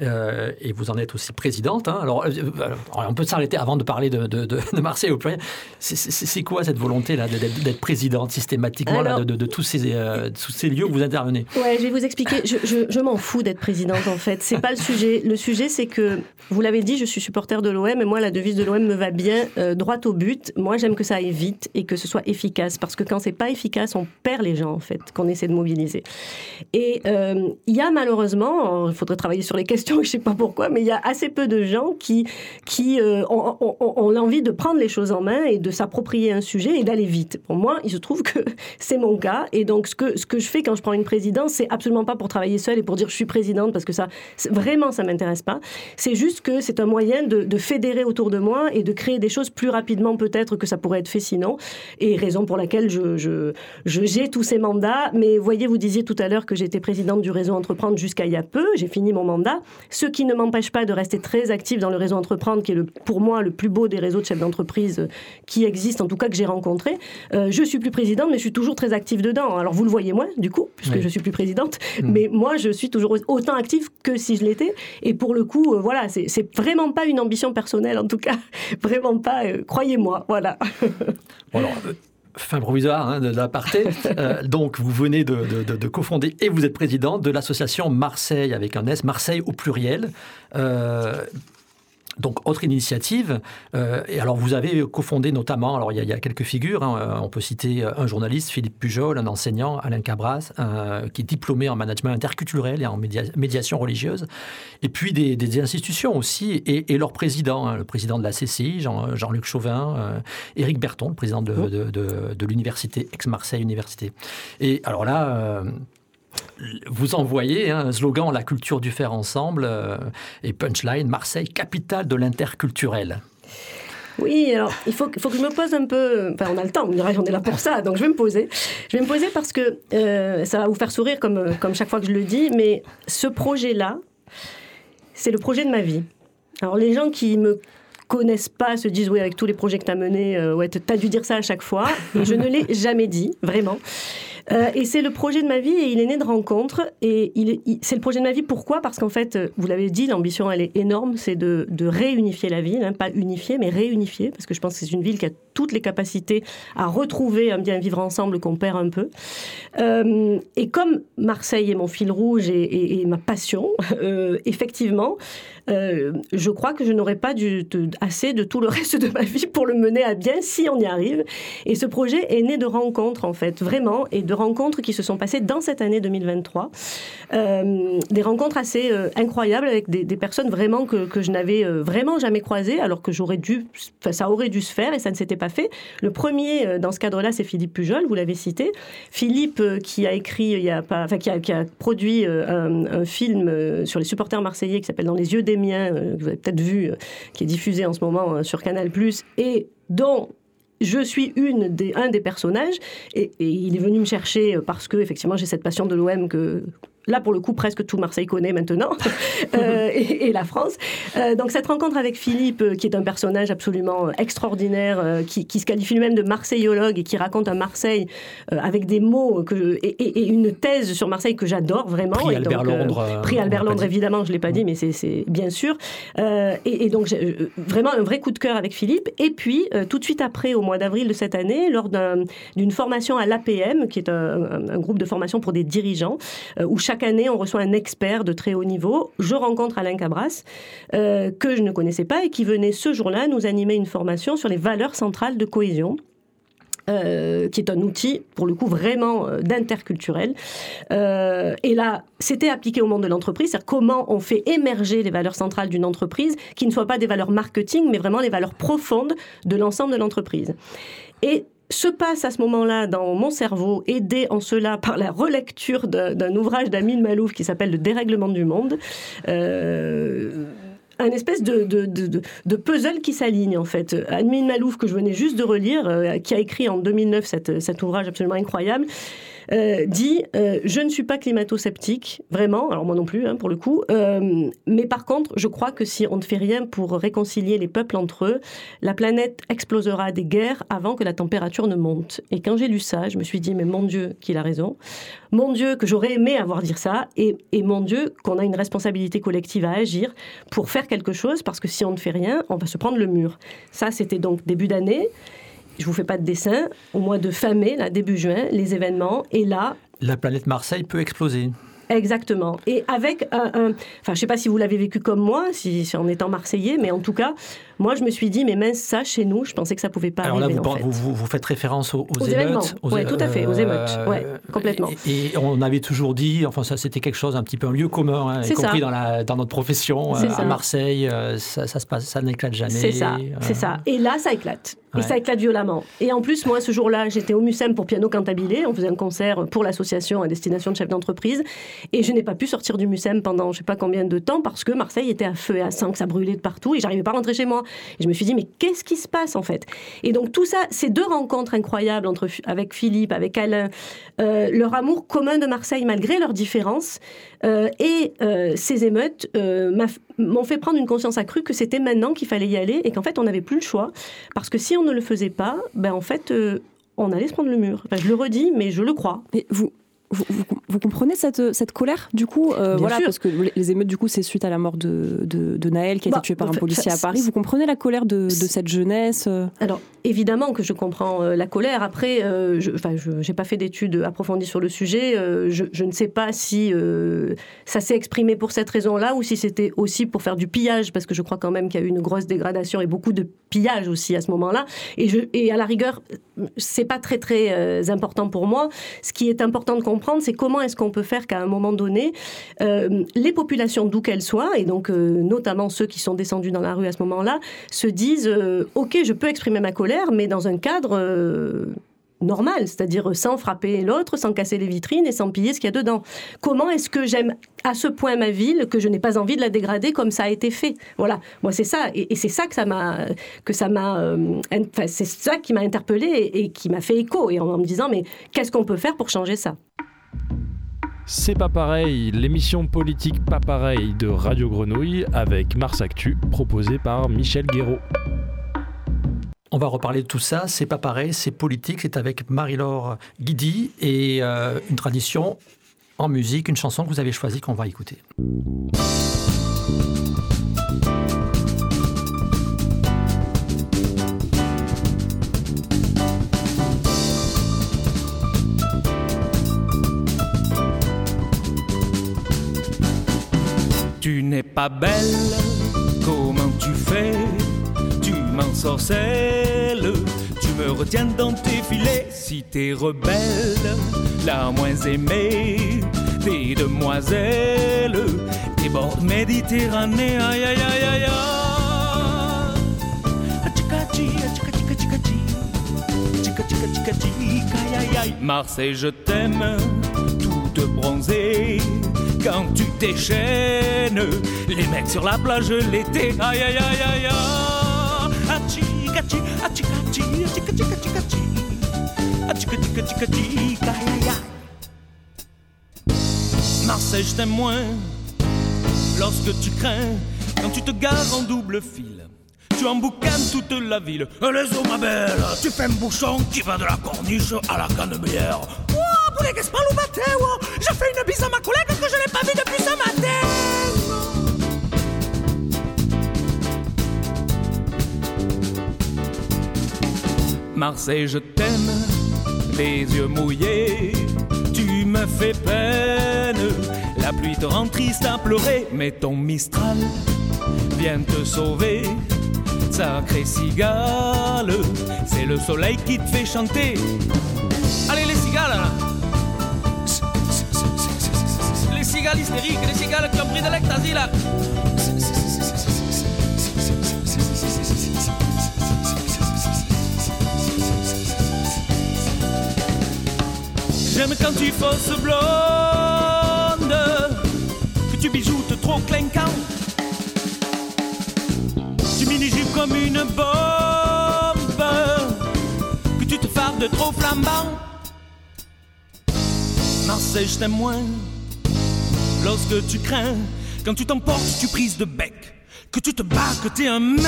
euh, et vous en êtes aussi présidente. Hein. Alors, euh, on peut s'arrêter avant de parler de, de, Marseille au pluriel. C'est quoi cette volonté-là d'être présidente systématiquement de, tous, ces, euh, tous ces lieux où vous intervenez? Ouais, je vais vous expliquer. Je, je, m'en fous d'être présidente en fait. C'est pas le sujet. Le sujet, c'est que vous l'avez dit, je suis supporter de l'OM et moi, la devise de l'OM me va bien, droit au but. Moi, j'aime que ça aille vite et que ce soit efficace parce que quand c'est pas efficace, on perd les gens en fait qu'on essaie de mobiliser. Et il y a malheureusement, il faudrait travailler sur les questions je ne sais pas pourquoi, mais il y a assez peu de gens qui, qui euh, ont, l'envie de prendre les choses en main et de s'approprier un sujet et d'aller vite. Pour moi, il se trouve que c'est mon cas. Et donc, ce que, ce que je fais quand je prends une présidence, c'est absolument pas pour travailler seule et pour dire je suis présidente, parce que ça, vraiment, ça m'intéresse pas. C'est juste que c'est un moyen de, fédérer autour de moi et de créer des choses plus rapidement, peut-être, que ça pourrait être fait sinon. Et raison pour laquelle je, j'ai tous ces mandats. Mais voyez, vous disiez tout à l'heure que j'étais présidente du réseau Entreprendre jusqu'à il y a peu. J'ai fini mon mandat ce qui ne m'empêche pas de rester très actif dans le réseau Entreprendre, qui est le, pour moi le plus beau des réseaux de chefs d'entreprise euh, qui existent, en tout cas que j'ai rencontré. Euh, je suis plus présidente, mais je suis toujours très active dedans. Alors vous le voyez moins, du coup, puisque je suis plus présidente, mm. mais moi je suis toujours autant active que si je l'étais. Et pour le coup, euh, voilà, c'est vraiment pas une ambition personnelle, en tout cas, vraiment pas. Croyez-moi, voilà. alors, fin provisoire hein, de l'aparté. Euh, donc, vous venez de, de, cofonder et vous êtes président de l'association Marseille avec un S, Marseille au pluriel. Euh, donc, autre initiative. Euh, et alors, vous avez cofondé notamment, alors il y, a, quelques figures, hein, euh, on peut citer euh, un journaliste, Philippe Pujol, un enseignant, Alain Cabras, qui est diplômé en management interculturel et en médiation religieuse, et puis des, institutions aussi, et, leur président, hein, le président de la CCI, Jean, Jean-Luc Chauvin, Éric Berton, le président de, de l'université, ex-Marseille Université. Et alors là, vous envoyez hein, un slogan La culture du faire ensemble euh, et punchline Marseille, capitale de l'interculturel. Oui, alors il faut, que je me pose un peu. Enfin, on a le temps, on dirait on est là pour ça, donc je vais me poser. Je vais me poser parce que euh, ça va vous faire sourire comme, comme chaque fois que je le dis, mais ce projet-là, c'est le projet de ma vie. Alors les gens qui me connaissent pas se disent oui avec tous les projets que tu as menés, euh, ouais, tu as dû dire ça à chaque fois. Et je ne l'ai jamais dit, vraiment. Euh, et c'est le projet de ma vie et il est né de rencontres. Et il, c'est le projet de ma vie. Pourquoi? Parce qu'en fait, euh, vous l'avez dit, l'ambition, elle est énorme. C'est de, de réunifier la ville, hein, pas unifier, mais réunifier. Parce que je pense que c'est une ville qui a toutes les capacités à retrouver un bien vivre ensemble qu'on perd un peu. Euh, et comme Marseille est mon fil rouge et, ma passion, euh, effectivement, euh, je crois que je n'aurais pas assez de tout le reste de ma vie pour le mener à bien si on y arrive. Et ce projet est né de rencontres, en fait, vraiment, et de rencontres qui se sont passées dans cette année 2023. Euh, des rencontres assez incroyables avec des, personnes vraiment que, que je n'avais vraiment jamais croisées, alors que j'aurais dû, ça aurait dû se faire et ça ne s'était pas fait. Le premier, dans ce cadre-là, c'est Philippe Pujol, vous l'avez cité. Philippe, qui a écrit, il y a pas, enfin, qui a, qui a produit un, film sur les supporters marseillais qui s'appelle Dans les yeux des mien, euh, que vous avez peut-être vu, euh, qui est diffusé en ce moment euh, sur Canal+, et dont je suis une des, un des personnages et, il est venu me chercher parce que effectivement j'ai cette passion de l'OM que là pour le coup presque tout Marseille connaît maintenant, euh, et, la France. Euh, donc cette rencontre avec Philippe, euh, qui est un personnage absolument extraordinaire, qui, se qualifie lui-même de marseillologue et qui raconte un Marseille avec des mots que, et, une thèse sur Marseille que j'adore vraiment. Prix Albert Londres. prix Albert Londres, évidemment, je ne l'ai pas dit, mais c'est bien sûr. et, donc vraiment un vrai coup de cœur avec Philippe. Et puis tout de suite après, au mois d'avril de cette année, lors d'une formation à l'APM, qui est un, un, groupe de formation pour des dirigeants, où chaque chaque année, on reçoit un expert de très haut niveau. Je rencontre Alain Cabras, euh, que je ne connaissais pas et qui venait ce jour-là nous animer une formation sur les valeurs centrales de cohésion. Euh, qui est un outil, pour le coup, vraiment euh, d'interculturel. et là, c'était appliqué au monde de l'entreprise, c'est-à-dire comment on fait émerger les valeurs centrales d'une entreprise, qui ne soient pas des valeurs marketing, mais vraiment les valeurs profondes de l'ensemble de l'entreprise. Se passe à ce moment-là dans mon cerveau, aidé en cela par la relecture d'un ouvrage d'Amin Malouf qui s'appelle Le dérèglement du monde. Euh, un espèce de, puzzle qui s'aligne en fait. Amin Malouf, que je venais juste de relire, euh, qui a écrit en 2009 cet ouvrage absolument incroyable, euh, dit euh, Je ne suis pas climato-sceptique, vraiment, alors moi non plus, hein, pour le coup, euh, mais par contre, je crois que si on ne fait rien pour réconcilier les peuples entre eux, la planète explosera des guerres avant que la température ne monte. Et quand j'ai lu ça, je me suis dit Mais mon Dieu, qu'il a raison. Mon Dieu, que j'aurais aimé avoir dit ça. Et, et mon Dieu, qu'on a une responsabilité collective à agir pour faire quelque chose, parce que si on ne fait rien, on va se prendre le mur. Ça, c'était donc début d'année je vous fais pas de dessin, au mois de fin mai, là, début juin, les événements, et là... La planète Marseille peut exploser. Exactement. Et avec un, Enfin, je ne sais pas si vous l'avez vécu comme moi, si, en étant marseillais, mais en tout cas, moi, je me suis dit, mais mince, ça, chez nous, je pensais que ça pouvait pas Alors arriver. Là, vous, vous, vous, faites référence aux, aux, émeutes. Oui, tout à fait, aux émeutes. Euh, ouais, complètement. Et, on avait toujours dit, enfin, ça, c'était quelque chose, un petit peu un lieu commun, hein, y compris dans, la, dans, notre profession. Euh, à Marseille, euh, ça, ça, se passe, ça n'éclate jamais. C'est ça, c'est ça. Et là, ça éclate. Et ça éclate violemment. Et en plus, moi, ce jour-là, j'étais au Mucem pour piano cantabile. On faisait un concert pour l'association à destination de chefs d'entreprise. Et je n'ai pas pu sortir du Mucem pendant je ne sais pas combien de temps parce que Marseille était à feu et à sang, ça brûlait de partout et j'arrivais pas à rentrer chez moi. Et je me suis dit, mais qu'est-ce qui se passe en fait? Et donc tout ça, ces deux rencontres incroyables entre, avec Philippe, avec Alain, euh, leur amour commun de Marseille malgré leurs différences euh, et euh, ces émeutes m'ont fait prendre une conscience accrue que c'était maintenant qu'il fallait y aller et qu'en fait on n'avait plus le choix parce que si on ne le faisait pas, ben en fait on allait se prendre le mur. je le redis, mais je le crois. Et vous, vous, comprenez cette, cette colère du coup euh, Voilà, parce que les émeutes du coup c'est suite à la mort de, de, Naël qui a été bah, tué par un policier à Paris. Vous comprenez la colère de, de cette jeunesse euh Alors évidemment que je comprends euh, la colère. Après, je n'ai pas fait d'études approfondies sur le sujet. Je, je, ne sais pas si ça s'est exprimé pour cette raison-là ou si c'était aussi pour faire du pillage, parce que je crois quand même qu'il y a eu une grosse dégradation et beaucoup de pillage aussi à ce moment-là. Et, et à la rigueur, c'est pas très très important pour moi. Ce qui est important de comprendre c'est comment est-ce qu'on peut faire qu'à un moment donné, euh, les populations, d'où qu'elles soient, et donc euh, notamment ceux qui sont descendus dans la rue à ce moment-là, se disent euh, Ok, je peux exprimer ma colère, mais dans un cadre normal, c'est-à-dire sans frapper l'autre, sans casser les vitrines et sans piller ce qu'il y a dedans. Comment est-ce que j'aime à ce point ma ville que je n'ai pas envie de la dégrader comme ça a été fait? Voilà, moi c'est ça, et, c'est ça m'a, que ça ça qui m'a interpellé et, qui m'a fait écho, et en me disant mais qu'est-ce qu'on peut faire pour changer ça? C'est pas pareil, l'émission politique pas pareil de Radio Grenouille avec Mars Actu, proposée par Michel Guéraud. On va reparler de tout ça, c'est pas pareil, c'est politique, c'est avec Marie-Laure Guidi et euh, une tradition en musique, une chanson que vous avez choisie qu'on va écouter. Tu n'es pas belle. Tu m'ensorcelles, tu me retiens dans tes filets. Si t'es rebelle, la moins aimée des demoiselles, des bords méditerranéens, aïe aïe aïe, aïe, aïe. Marseille, je t'aime, toute bronzée. Quand tu déchaînes, les mecs sur la plage l'été, aïe aïe aïe aïe aïe. Marseille, je t'aime moins lorsque tu crains, quand tu te gares en double fil. Tu emboucanes toute la ville. Les eaux, ma belle, tu fais un bouchon qui va de la corniche à la cannebière. Oh, pour les pas le matin, oh. Je fais une bise à ma collègue que je n'ai pas vue depuis ce matin. Marseille, je t'aime, les yeux mouillés, tu me fais peine. La pluie te rend triste à pleurer, mais ton Mistral vient te sauver. Sacré cigale, c'est le soleil qui te fait chanter. Allez les cigales Les cigales hystériques, les cigales qui ont pris de là J'aime quand tu fausses blonde, que tu bijoutes trop clinquant. Tu mini-jupes comme une bombe, que tu te fardes trop flambant. Marseille, je t'aime moins lorsque tu crains, quand tu t'emportes, tu prises de bec. Que tu te bats, que t'es un mec.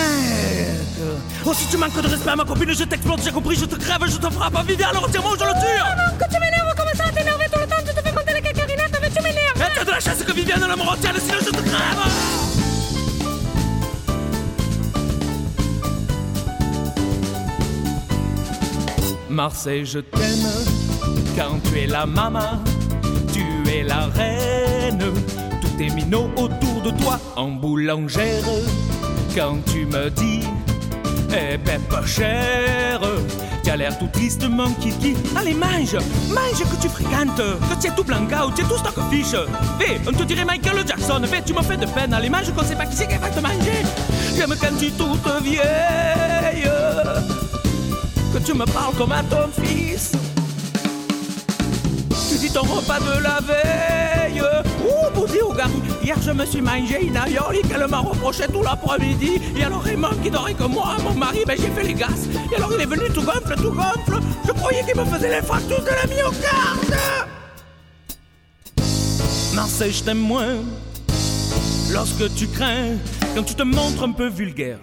Oh, si tu manques de respect à ma copine, je t'explose, j'ai compris, je te crève, je te frappe à vide, alors ou je le tue. La chasse que Viviane la me retienne, sinon je te crève. Marseille, je t'aime quand tu es la maman, tu es la reine, tout est minot autour de toi en boulangère. Quand tu me dis, eh ben pas cher, l'air tout tristement kiki. Allez, mange, mange que tu fréquentes, que tu es tout blanca ou tu es tout stock fiche. Fais, on te dirait Michael Jackson, fais, tu me fais de peine, allez, mange qu'on sait pas qui c'est qui va te manger. J'aime quand tu es toute vieille que tu me parles comme à ton fils. Tu dis ton repas de la veille. Ou Gary, hier je me suis mangé une aioli qu'elle m'a reproché tout l'après-midi. Et alors Raymond qui dormait que moi, mon mari, ben j'ai fait les gaz. Et alors il est venu tout gonfle, tout gonfle. Je croyais qu'il me faisait les fractures de la myocarde. Marseille, je t'aime moins lorsque tu crains, quand tu te montres un peu vulgaire.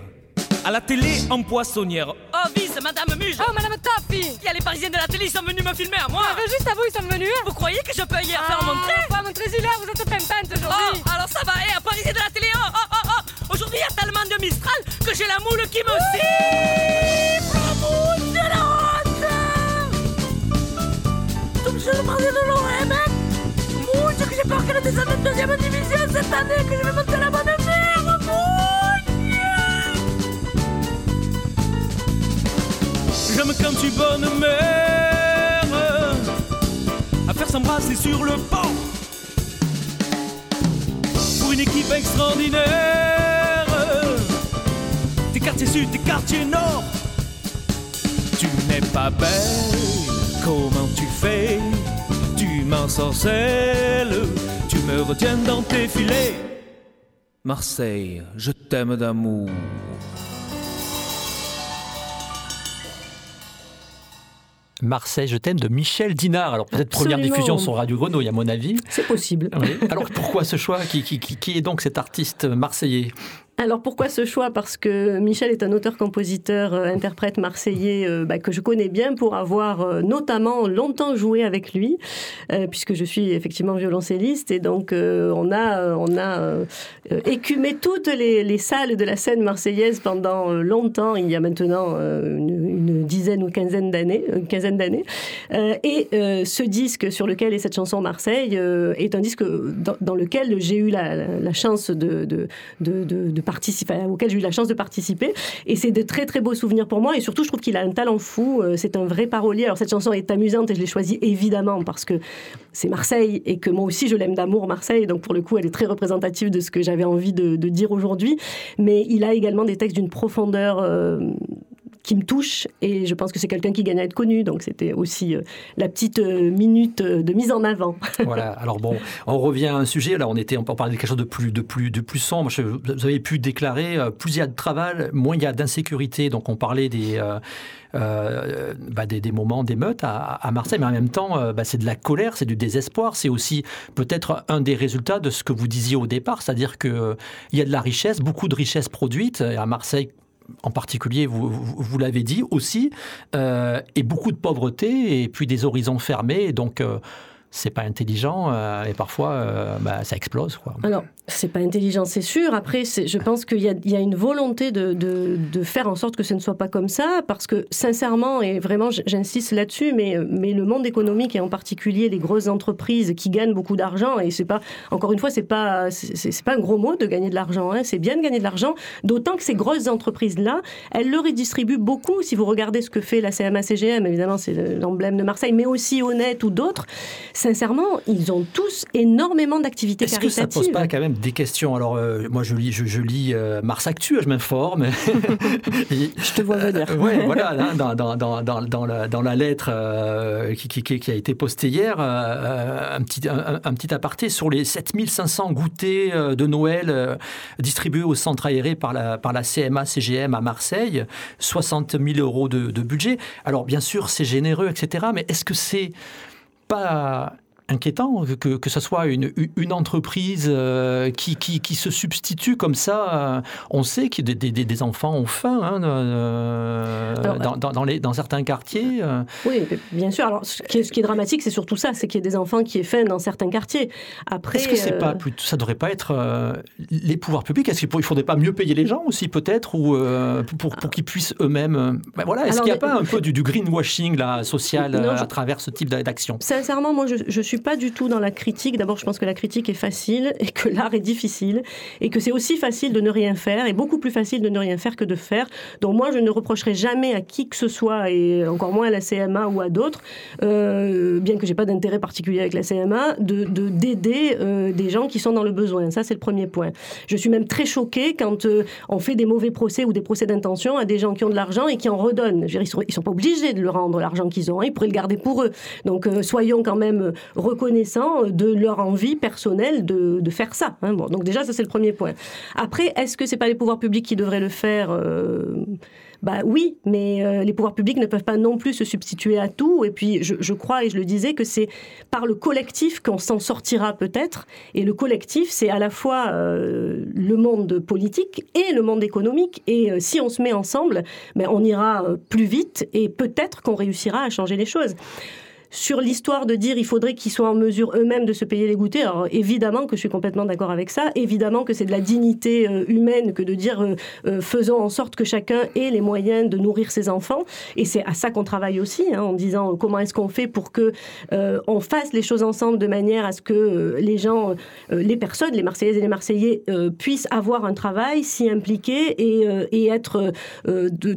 À la télé, en poissonnière. Oh, vice, Madame Muge. Oh, Madame Taffy Il y a les parisiens de la télé, ils sont venus me filmer à moi. Ah, ben, Juste à vous, ils sont venus. Vous croyez que je peux y faire Ah, montrer Pas montrer celui-là, vous êtes pimpante Oh, aujourd'hui alors ça va, et à Parisien de la télé, oh, oh, oh, oh. Aujourd'hui, il y a tellement de Mistral que j'ai la moule qui me siffle. La moule de la honte. Donc je le parlais de l'OM, Mouche, que j'ai peur qu'elle descende en deuxième division cette année, que je vais monter la bonne J'aime quand tu bonne mère à faire s'embrasser sur le pont pour une équipe extraordinaire. Tes quartiers sud, tes quartiers nord. Tu n'es pas belle, comment tu fais? Tu m'ensorcelles, tu me retiens dans tes filets. Marseille, je t'aime d'amour. Marseille, je t'aime de Michel Dinard. Alors peut-être première diffusion sur Radio Grenouille, à mon avis. C'est possible. Oui. Alors pourquoi ce choix? Qui, qui- qui- qui est donc cet artiste marseillais? Alors pourquoi ce choix? Parce que Michel est un auteur-compositeur, euh, interprète marseillais euh, bah, que je connais bien pour avoir euh, notamment longtemps joué avec lui, puisque je suis effectivement violoncelliste et donc on a, on a écumé toutes les, les salles de la scène marseillaise pendant longtemps. Il y a maintenant une, dizaine ou quinzaine d'années, quinzaine d'années. et ce disque sur lequel est cette chanson Marseille est un disque dans, lequel j'ai eu la, chance de participer, auquel j'ai eu la chance de participer. Et c'est de très très beaux souvenirs pour moi. Et surtout, je trouve qu'il a un talent fou. C'est un vrai parolier. Alors cette chanson est amusante et je l'ai choisie évidemment parce que c'est Marseille et que moi aussi je l'aime d'amour Marseille. Donc pour le coup, elle est très représentative de ce que j'avais envie de, dire aujourd'hui. Mais il a également des textes d'une profondeur euh, qui me touche et je pense que c'est quelqu'un qui gagne à être connu. Donc c'était aussi euh, la petite euh, minute de mise en avant. voilà. Alors bon, on revient à un sujet. Là, on était, on parler de quelque chose de plus, de plus, de plus sombre. Vous avez pu déclarer plus il y a de travail, moins il y a d'insécurité. Donc on parlait des euh, bah, des, moments d'émeute à, Marseille, mais en même temps, euh, bah, c'est de la colère, c'est du désespoir, c'est aussi peut-être un des résultats de ce que vous disiez au départ, c'est-à-dire qu'il euh, y a de la richesse, beaucoup de richesse produite à Marseille en particulier, vous, l'avez dit aussi, et beaucoup de pauvreté, et puis des horizons fermés. Donc, c'est pas intelligent euh, et parfois euh, bah, ça explose. Quoi. Alors, c'est pas intelligent, c'est sûr. Après, je pense qu'il y, a une volonté de, faire en sorte que ce ne soit pas comme ça parce que sincèrement, et vraiment j'insiste là-dessus, mais, le monde économique et en particulier les grosses entreprises qui gagnent beaucoup d'argent, et c'est pas, encore une fois, c'est pas, pas un gros mot de gagner de l'argent, hein, c'est bien de gagner de l'argent, d'autant que ces grosses entreprises-là, elles le redistribuent beaucoup. Si vous regardez ce que fait la CMA-CGM, évidemment, c'est l'emblème de Marseille, mais aussi Honnête ou d'autres, sincèrement, ils ont tous énormément d'activités caritatives. Est-ce que ça pose pas quand même des questions? Alors, euh, moi, je lis, je, lis euh, Mars Actu, je m'informe. je te vois venir. Euh, ouais, voilà, hein, dans, dans, dans, dans, la, dans la lettre qui, qui, qui, a été postée hier, un, petit, un, petit aparté sur les 7500 goûters de Noël distribués au centre aéré par la, par la CMA-CGM à Marseille, 60 000 euros de, de budget. Alors, bien sûr, c'est généreux, etc., mais est-ce que c'est pas inquiétant que, que ce soit une, une entreprise euh, qui, qui, qui, se substitue comme ça. Euh, on sait que des, des, des enfants ont faim hein, euh, dans, dans, les, dans, certains quartiers. Oui, bien sûr. Alors, ce qui est, ce qui est dramatique, c'est surtout ça, c'est qu'il y ait des enfants qui aient faim dans certains quartiers. Après, est-ce que c'est pas ça devrait pas être les pouvoirs publics Est-ce qu'il ne faudrait pas mieux payer les gens aussi peut-être ou pour, pour qu'ils puissent eux-mêmes ben voilà, Est-ce qu'il n'y a pas un peu du, du greenwashing là, social à travers ce type d'action? Sincèrement, moi, je, je suis pas du tout dans la critique. D'abord, je pense que la critique est facile et que l'art est difficile et que c'est aussi facile de ne rien faire et beaucoup plus facile de ne rien faire que de faire. Donc moi, je ne reprocherai jamais à qui que ce soit et encore moins à la CMA ou à d'autres, euh, bien que j'ai pas d'intérêt particulier avec la CMA, de d'aider euh, des gens qui sont dans le besoin. Ça, c'est le premier point. Je suis même très choquée quand euh, on fait des mauvais procès ou des procès d'intention à des gens qui ont de l'argent et qui en redonnent. Je veux dire, ils sont, sont pas obligés de le rendre l'argent qu'ils ont. Ils pourraient le garder pour eux. Donc soyons quand même reconnaissant de leur envie personnelle de, faire ça. Hein. Bon, donc déjà, ça c'est le premier point. Après, est-ce que c'est pas les pouvoirs publics qui devraient le faire euh, bah oui, mais euh, les pouvoirs publics ne peuvent pas non plus se substituer à tout. Et puis, je, crois, et je le disais, que c'est par le collectif qu'on s'en sortira peut-être. Et le collectif, c'est à la fois euh, le monde politique et le monde économique. Et si on se met ensemble, ben, on ira plus vite et peut-être qu'on réussira à changer les choses sur l'histoire de dire il faudrait qu'ils soient en mesure eux-mêmes de se payer les goûters, alors évidemment que je suis complètement d'accord avec ça, évidemment que c'est de la dignité euh, humaine que de dire euh, euh, faisons en sorte que chacun ait les moyens de nourrir ses enfants, et c'est à ça qu'on travaille aussi, hein, en disant comment est-ce qu'on fait pour que on fasse les choses ensemble de manière à ce que les gens, les personnes, les Marseillaises et les Marseillais puissent avoir un travail, s'y impliquer et, être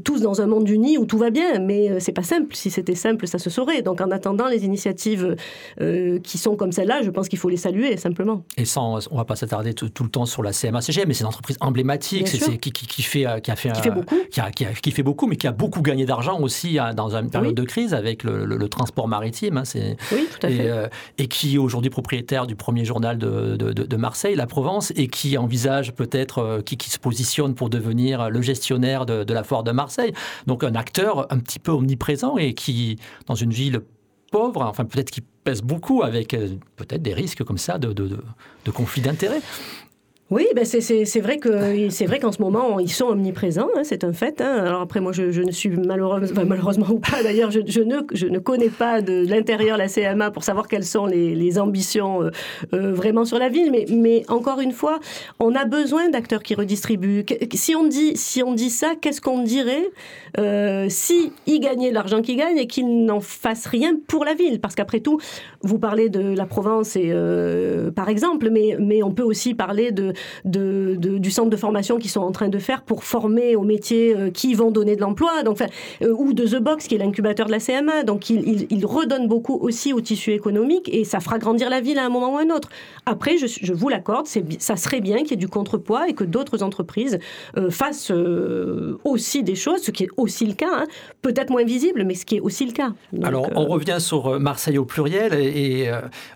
tous dans un monde uni où tout va bien, mais c'est pas simple. Si c'était simple, ça se saurait. Donc en attendant les initiatives euh, qui sont comme celle-là, je pense qu'il faut les saluer simplement. Et sans, on va pas s'attarder tout, le temps sur la CMA-CGM, mais c'est une entreprise emblématique, c'est, qui, qui, fait, qui a fait, qui fait beaucoup, qui, a, qui, fait beaucoup, mais qui a beaucoup gagné d'argent aussi hein, dans une période de crise avec le, transport maritime. Hein, c'est, oui, tout à et, fait. Euh, et qui est aujourd'hui propriétaire du premier journal de, de, de, Marseille, La Provence, et qui envisage peut-être, euh, qui, qui se positionne pour devenir le gestionnaire de, la foire de Marseille. Donc un acteur un petit peu omniprésent et qui, dans une ville pauvre, enfin peut-être qui pèse beaucoup avec euh, peut-être des risques comme ça de, de, d'intérêts. Oui, ben c'est, vrai que c'est vrai qu'en ce moment ils sont omniprésents, hein, c'est un fait. Hein. Alors après moi je, je ne suis malheureusement, enfin, malheureusement ou pas d'ailleurs, je, je, ne je ne connais pas de l'intérieur la CMA pour savoir quelles sont les, les ambitions euh, euh, vraiment sur la ville. Mais mais encore une fois, on a besoin d'acteurs qui redistribuent. Si on dit si on dit ça, qu'est-ce qu'on dirait euh, si ils gagnaient l'argent qu'ils gagnent et qu'ils n'en fassent rien pour la ville? Parce qu'après tout, vous parlez de la Provence et euh, par exemple, mais mais on peut aussi parler de de, de- du centre de formation qu'ils sont en train de faire pour former aux métiers euh, qui vont donner de l'emploi, donc enfin, euh, ou de The Box qui est l'incubateur de la CMA. Donc il, il, il redonne beaucoup aussi au tissu économique et ça fera grandir la ville à un moment ou à un autre. Après, je, je vous l'accorde, ça serait bien qu'il y ait du contrepoids et que d'autres entreprises euh, fassent euh, aussi des choses, ce qui est aussi le cas, hein. peut-être moins visible, mais ce qui est aussi le cas. Donc, Alors, euh, on revient sur Marseille au pluriel. Et, et,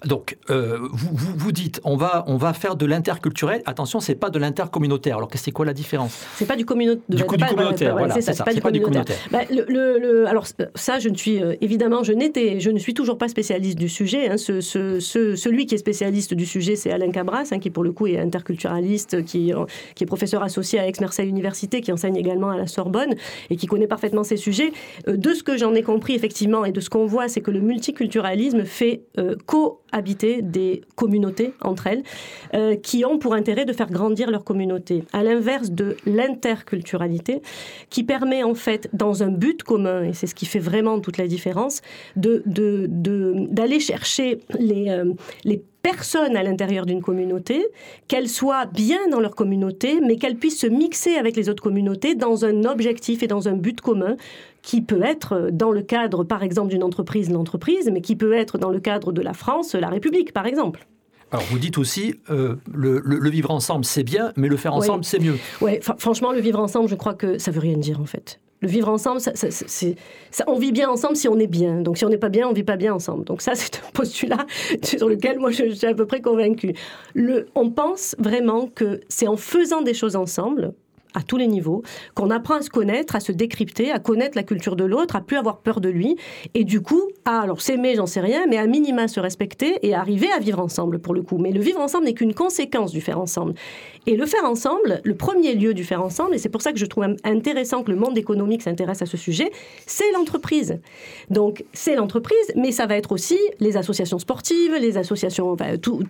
donc, vous, vous, vous dites, on va, on va faire de l'interculturel. Attention, c'est pas de l'intercommunautaire. Alors, que c'est quoi la différence? C'est pas du, de- Du coup, pas- du communautaire, voilà, c'est ça, pas, du communautaire. Bah, le, le- le- alors ça, je ne suis euh, évidemment, je n'étais, je ne suis toujours pas spécialiste du sujet. hein. Ce- ce- ce- celui qui est spécialiste du sujet, c'est Alain Cabras, hein, qui pour le coup est interculturaliste, qui, euh, qui est professeur associé à Aix-Marseille Université, qui enseigne également à la Sorbonne et qui connaît parfaitement ces sujets. Euh, de ce que j'en ai compris effectivement et de ce qu'on voit, c'est que le multiculturalisme fait euh, cohabiter des communautés entre elles euh, qui ont pour intérêt de faire grandir leur communauté. À l'inverse de l'interculturalité, qui permet en fait, dans un but commun, et c'est ce qui fait vraiment toute la différence, de, de, d'aller chercher les, euh, les personnes à l'intérieur d'une communauté, qu'elles soient bien dans leur communauté, mais qu'elles puissent se mixer avec les autres communautés dans un objectif et dans un but commun qui peut être euh, dans le cadre, par exemple, d'une entreprise, l'entreprise, mais qui peut être dans le cadre de la France, la République, par exemple. Alors, vous dites aussi, euh, le, le- le vivre ensemble, c'est bien, mais le faire ensemble, c'est mieux. Ouais, fr- franchement, le vivre ensemble, je crois que ça veut rien dire en fait. Le vivre ensemble, ça, ça- ça- c'est, ça- on vit bien ensemble si on est bien. Donc si on n'est pas bien, on vit pas bien ensemble. Donc ça, c'est un postulat sur lequel moi je, je suis à peu près convaincue. Le, on pense vraiment que c'est en faisant des choses ensemble à tous les niveaux, qu'on apprend à se connaître, à se décrypter, à connaître la culture de l'autre, à plus avoir peur de lui, et du coup, à alors s'aimer, j'en sais rien, mais à minima se respecter et arriver à vivre ensemble pour le coup. Mais le vivre ensemble n'est qu'une conséquence du faire ensemble. Et le faire ensemble, le premier lieu du faire ensemble, et c'est pour ça que je trouve intéressant que le monde économique s'intéresse à ce sujet, c'est l'entreprise. Donc c'est l'entreprise, mais ça va être aussi les associations sportives, les associations, enfin, tous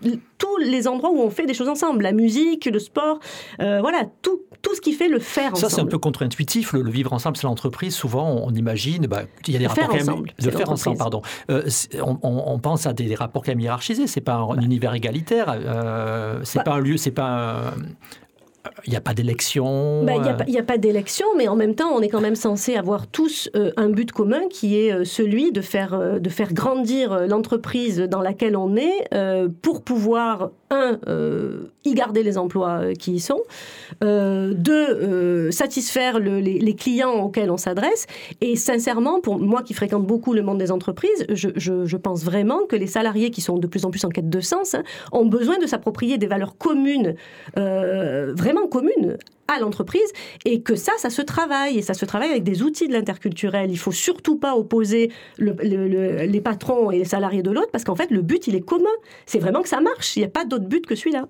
les endroits où on fait des choses ensemble, la musique, le sport, euh, voilà, tout, tout ce qui fait le faire Ça, ensemble. c'est un peu contre-intuitif. Le, le vivre ensemble, c'est l'entreprise. Souvent, on, imagine, bah, il y a des Le rapports faire ensemble, de faire ensemble, pardon. Euh, on, pense à des, des rapports quand même hiérarchisés. C'est pas un, univers égalitaire. Euh, c'est Bah- pas un lieu. C'est pas. un- Il n'y a pas d'élection. Bah, Il n'y a, euh, a pas d'élection, mais en même temps, on est quand même censé avoir tous euh, un but commun qui est euh, celui de faire, euh, de faire grandir euh, l'entreprise dans laquelle on est euh, pour pouvoir, un, euh, y garder les emplois euh, qui y sont, euh, deux, satisfaire le- les, clients auxquels on s'adresse. Et sincèrement, pour moi qui fréquente beaucoup le monde des entreprises, je, pense vraiment que les salariés qui sont de plus en plus en quête de sens hein, ont besoin de s'approprier des valeurs communes, vraiment communes à l'entreprise et que ça, ça se travaille et ça se travaille avec des outils de l'interculturel. Il faut surtout pas opposer le- le- le- les patrons et les salariés de l'autre parce qu'en fait, le but, il est commun. C'est vraiment que ça marche. Il n'y a pas d'autre but que celui-là.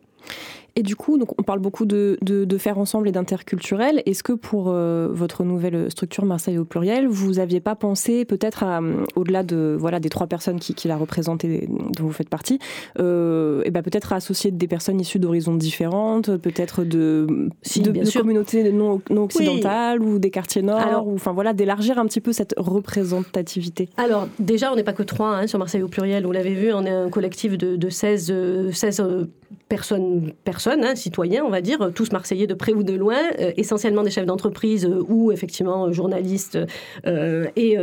Et du coup, donc, on parle beaucoup de, de, de faire ensemble et d'interculturel. Est-ce que pour euh, votre nouvelle structure Marseille au pluriel, vous n'aviez pas pensé peut-être euh, au-delà de voilà des trois personnes qui, qui la représentent et dont vous faites partie, euh, et ben peut-être à associer des personnes issues d'horizons différentes, peut-être de, Si, de, communautés non, non occidentales ou des quartiers nord, Alors- ou enfin voilà, d'élargir un petit peu cette représentativité. Alors, déjà, on n'est pas que trois hein, sur Marseille au pluriel. Vous l'avez vu, on est un collectif de, de 16, euh, 16 personnes, personnes hein, citoyens, on va dire, tous marseillais de près ou de loin, euh, essentiellement des chefs d'entreprise euh, ou effectivement euh, journalistes et,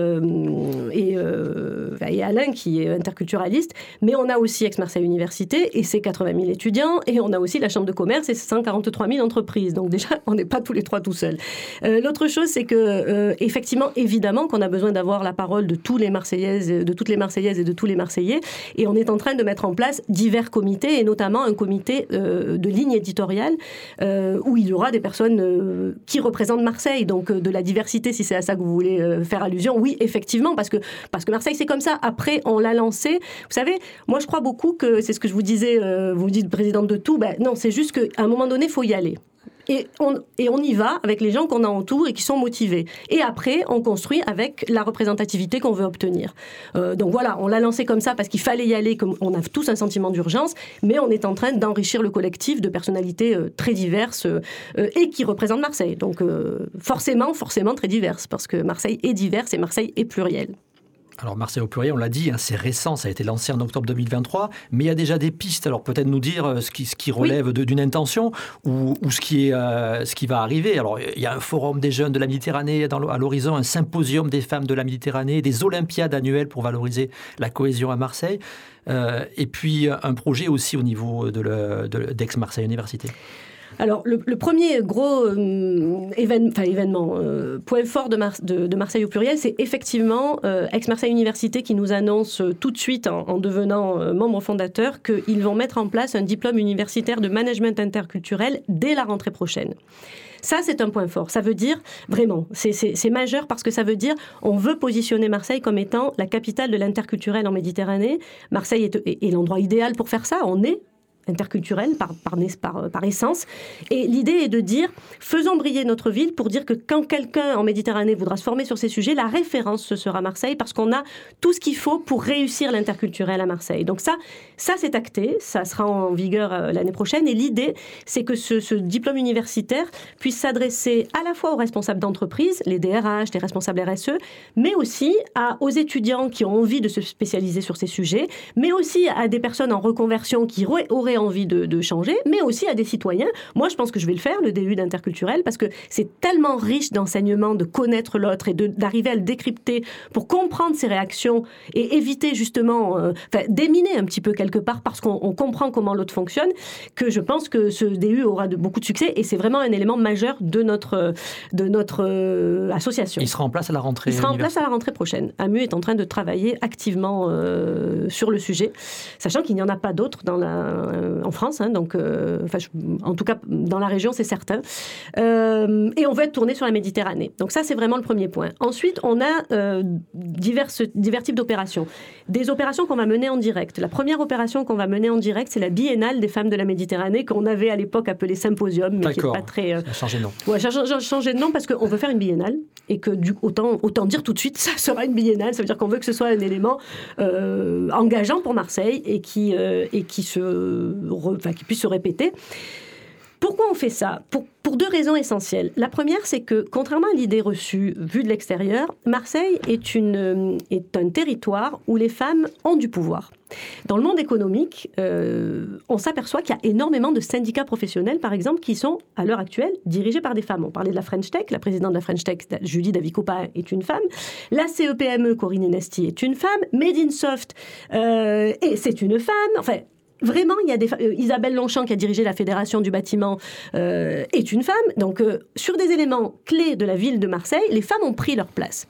et, Alain qui est interculturaliste. Mais on a aussi Aix-Marseille Université et ses 80 000 étudiants et on a aussi la Chambre de commerce et ses 143 000 entreprises. Donc déjà, on n'est pas tous les trois tout seuls. L'autre chose, c'est que effectivement, évidemment, qu'on a besoin d'avoir la parole de tous les Marseillaises, de toutes les Marseillaises et de tous les Marseillais. Et on est en train de mettre en place divers comités et notamment un comité comité de ligne éditoriale où il y aura des personnes qui représentent Marseille, donc de la diversité, si c'est à ça que vous voulez faire allusion. Oui, effectivement, parce que, parce que Marseille, c'est comme ça. Après, on l'a lancé. Vous savez, moi, je crois beaucoup que c'est ce que je vous disais, vous dites présidente de tout. Ben, non, c'est juste qu'à un moment donné, il faut y aller. Et on, y va avec les gens qu'on a autour et qui sont motivés. Et après, on construit avec la représentativité qu'on veut obtenir. Euh, donc voilà, on l'a lancé comme ça parce qu'il fallait y aller, comme on a tous un sentiment d'urgence, mais on est en train d'enrichir le collectif de personnalités euh, très diverses euh, et qui représentent Marseille. Donc forcément, forcément très diverses, parce que Marseille est diverse et Marseille est plurielle. Alors Marseille au pluriel, on l'a dit, hein, c'est récent, ça a été lancé en octobre 2023, mais il y a déjà des pistes. Alors peut-être nous dire euh, ce qui, ce qui relève d'une intention ou, ce, qui est, euh, ce qui va arriver. Alors il y a un forum des jeunes de la Méditerranée à l'horizon, un symposium des femmes de la Méditerranée, des Olympiades annuelles pour valoriser la cohésion à Marseille, euh, et puis un projet aussi au niveau d'Aix-Marseille Université. Alors, le, premier gros euh, événement, euh, point fort de, Marseille au pluriel, c'est effectivement euh, Ex-Marseille Université qui nous annonce tout de suite, en, devenant membre fondateur, qu'ils vont mettre en place un diplôme universitaire de management interculturel dès la rentrée prochaine. Ça, c'est un point fort. Ça veut dire, vraiment, c'est majeur parce que ça veut dire, on veut positionner Marseille comme étant la capitale de l'interculturel en Méditerranée. Marseille est l'endroit idéal pour faire ça. On est interculturelle par, par, par, essence. Et l'idée est de dire, faisons briller notre ville pour dire que quand quelqu'un en Méditerranée voudra se former sur ces sujets, la référence, ce sera Marseille, parce qu'on a tout ce qu'il faut pour réussir l'interculturel à Marseille. Donc ça, ça c'est acté, ça sera en vigueur euh, l'année prochaine. Et l'idée, c'est que ce, diplôme universitaire puisse s'adresser à la fois aux responsables d'entreprise, les DRH, les responsables RSE, mais aussi à, aux étudiants qui ont envie de se spécialiser sur ces sujets, mais aussi à des personnes en reconversion qui auraient envie de, changer, mais aussi à des citoyens. Moi, je pense que je vais le faire, le DU d'interculturel, parce que c'est tellement riche d'enseignements, de connaître l'autre et d'arriver à le décrypter pour comprendre ses réactions et éviter justement, euh, déminer un petit peu quelque part parce qu'on comprend comment l'autre fonctionne, que je pense que ce DU aura de, beaucoup de succès et c'est vraiment un élément majeur de notre, de notre euh, association. Il sera en place à la rentrée Il sera en place à la rentrée prochaine. AMU est en train de travailler activement euh, sur le sujet, sachant qu'il n'y en a pas d'autres dans la en France, hein, donc, euh, en tout cas dans la région, c'est certain. Euh, et on veut être tourné sur la Méditerranée. Donc ça, c'est vraiment le premier point. Ensuite, on a divers, divers types d'opérations. Des opérations qu'on va mener en direct. La première opération qu'on va mener en direct, c'est la biennale des femmes de la Méditerranée qu'on avait à l'époque appelée symposium, mais qui n'est pas très. Ça a changé de nom. Ouais, changé de nom parce qu'on veut faire une biennale et que du autant autant dire tout de suite, ça sera une biennale. Ça veut dire qu'on veut que ce soit un élément engageant pour Marseille et qui et qui se qui puisse se répéter. Pourquoi on fait ça? Pour, deux raisons essentielles. La première, c'est que, contrairement à l'idée reçue vue de l'extérieur, Marseille est, une, euh, est un territoire où les femmes ont du pouvoir. Dans le monde économique, euh, on s'aperçoit qu'il y a énormément de syndicats professionnels, par exemple, qui sont, à l'heure actuelle, dirigés par des femmes. On parlait de la French Tech, la présidente de la French Tech, Julie Davicopa, est une femme. La CEPME, Corinne Enesti, est une femme. Made in Soft, euh, c'est une femme. Enfin, Vraiment, il y a euh, Isabelle Longchamp qui a dirigé la fédération du bâtiment euh, est une femme. Donc, euh, sur des éléments clés de la ville de Marseille, les femmes ont pris leur place.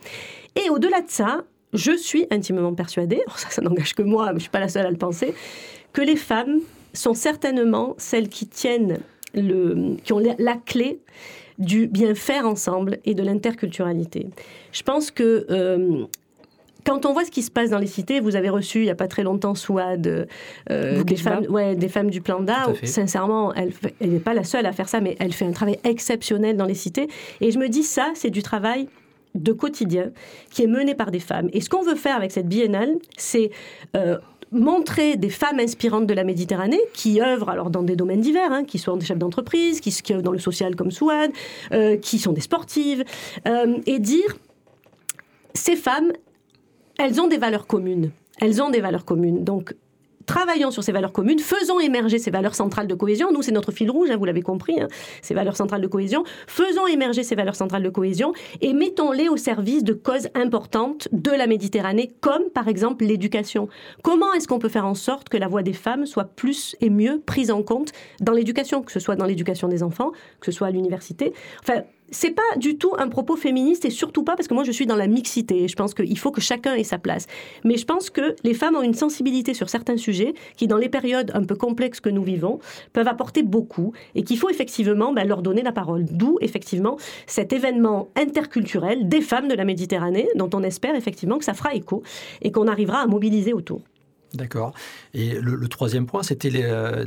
Et au-delà de ça, je suis intimement persuadée, ça, ça n'engage que moi, mais je suis pas la seule à le penser, que les femmes sont certainement celles qui tiennent le, qui ont la clé du bien faire ensemble et de l'interculturalité. Je pense que quand on voit ce qui se passe dans les cités, vous avez reçu il n'y a pas très longtemps Souad, euh, des, femmes, ouais, des femmes du plan d'A. Sincèrement, elle n'est pas la seule à faire ça, mais elle fait un travail exceptionnel dans les cités. Et je me dis, ça, c'est du travail de quotidien qui est mené par des femmes. Et ce qu'on veut faire avec cette biennale, c'est euh, montrer des femmes inspirantes de la Méditerranée qui œuvrent alors dans des domaines divers, hein, qui sont des chefs d'entreprise, qui, qui, œuvrent dans le social comme Souad, euh, qui sont des sportives, et dire ces femmes, elles ont des valeurs communes. Elles ont des valeurs communes. Donc, travaillons sur ces valeurs communes, faisons émerger ces valeurs centrales de cohésion. Nous, c'est notre fil rouge, hein, vous l'avez compris, hein, ces valeurs centrales de cohésion. Faisons émerger ces valeurs centrales de cohésion et mettons-les au service de causes importantes de la Méditerranée, comme par exemple l'éducation. Comment est-ce qu'on peut faire en sorte que la voix des femmes soit plus et mieux prise en compte dans l'éducation, que ce soit dans l'éducation des enfants, que ce soit à l'université? C'est pas du tout un propos féministe et surtout pas parce que moi je suis dans la mixité. Je pense qu'il faut que chacun ait sa place. Mais je pense que les femmes ont une sensibilité sur certains sujets qui, dans les périodes un peu complexes que nous vivons, peuvent apporter beaucoup et qu'il faut effectivement ben, leur donner la parole. D'où effectivement cet événement interculturel des femmes de la Méditerranée dont on espère effectivement que ça fera écho et qu'on arrivera à mobiliser autour. D'accord. Et le, troisième point, c'était euh,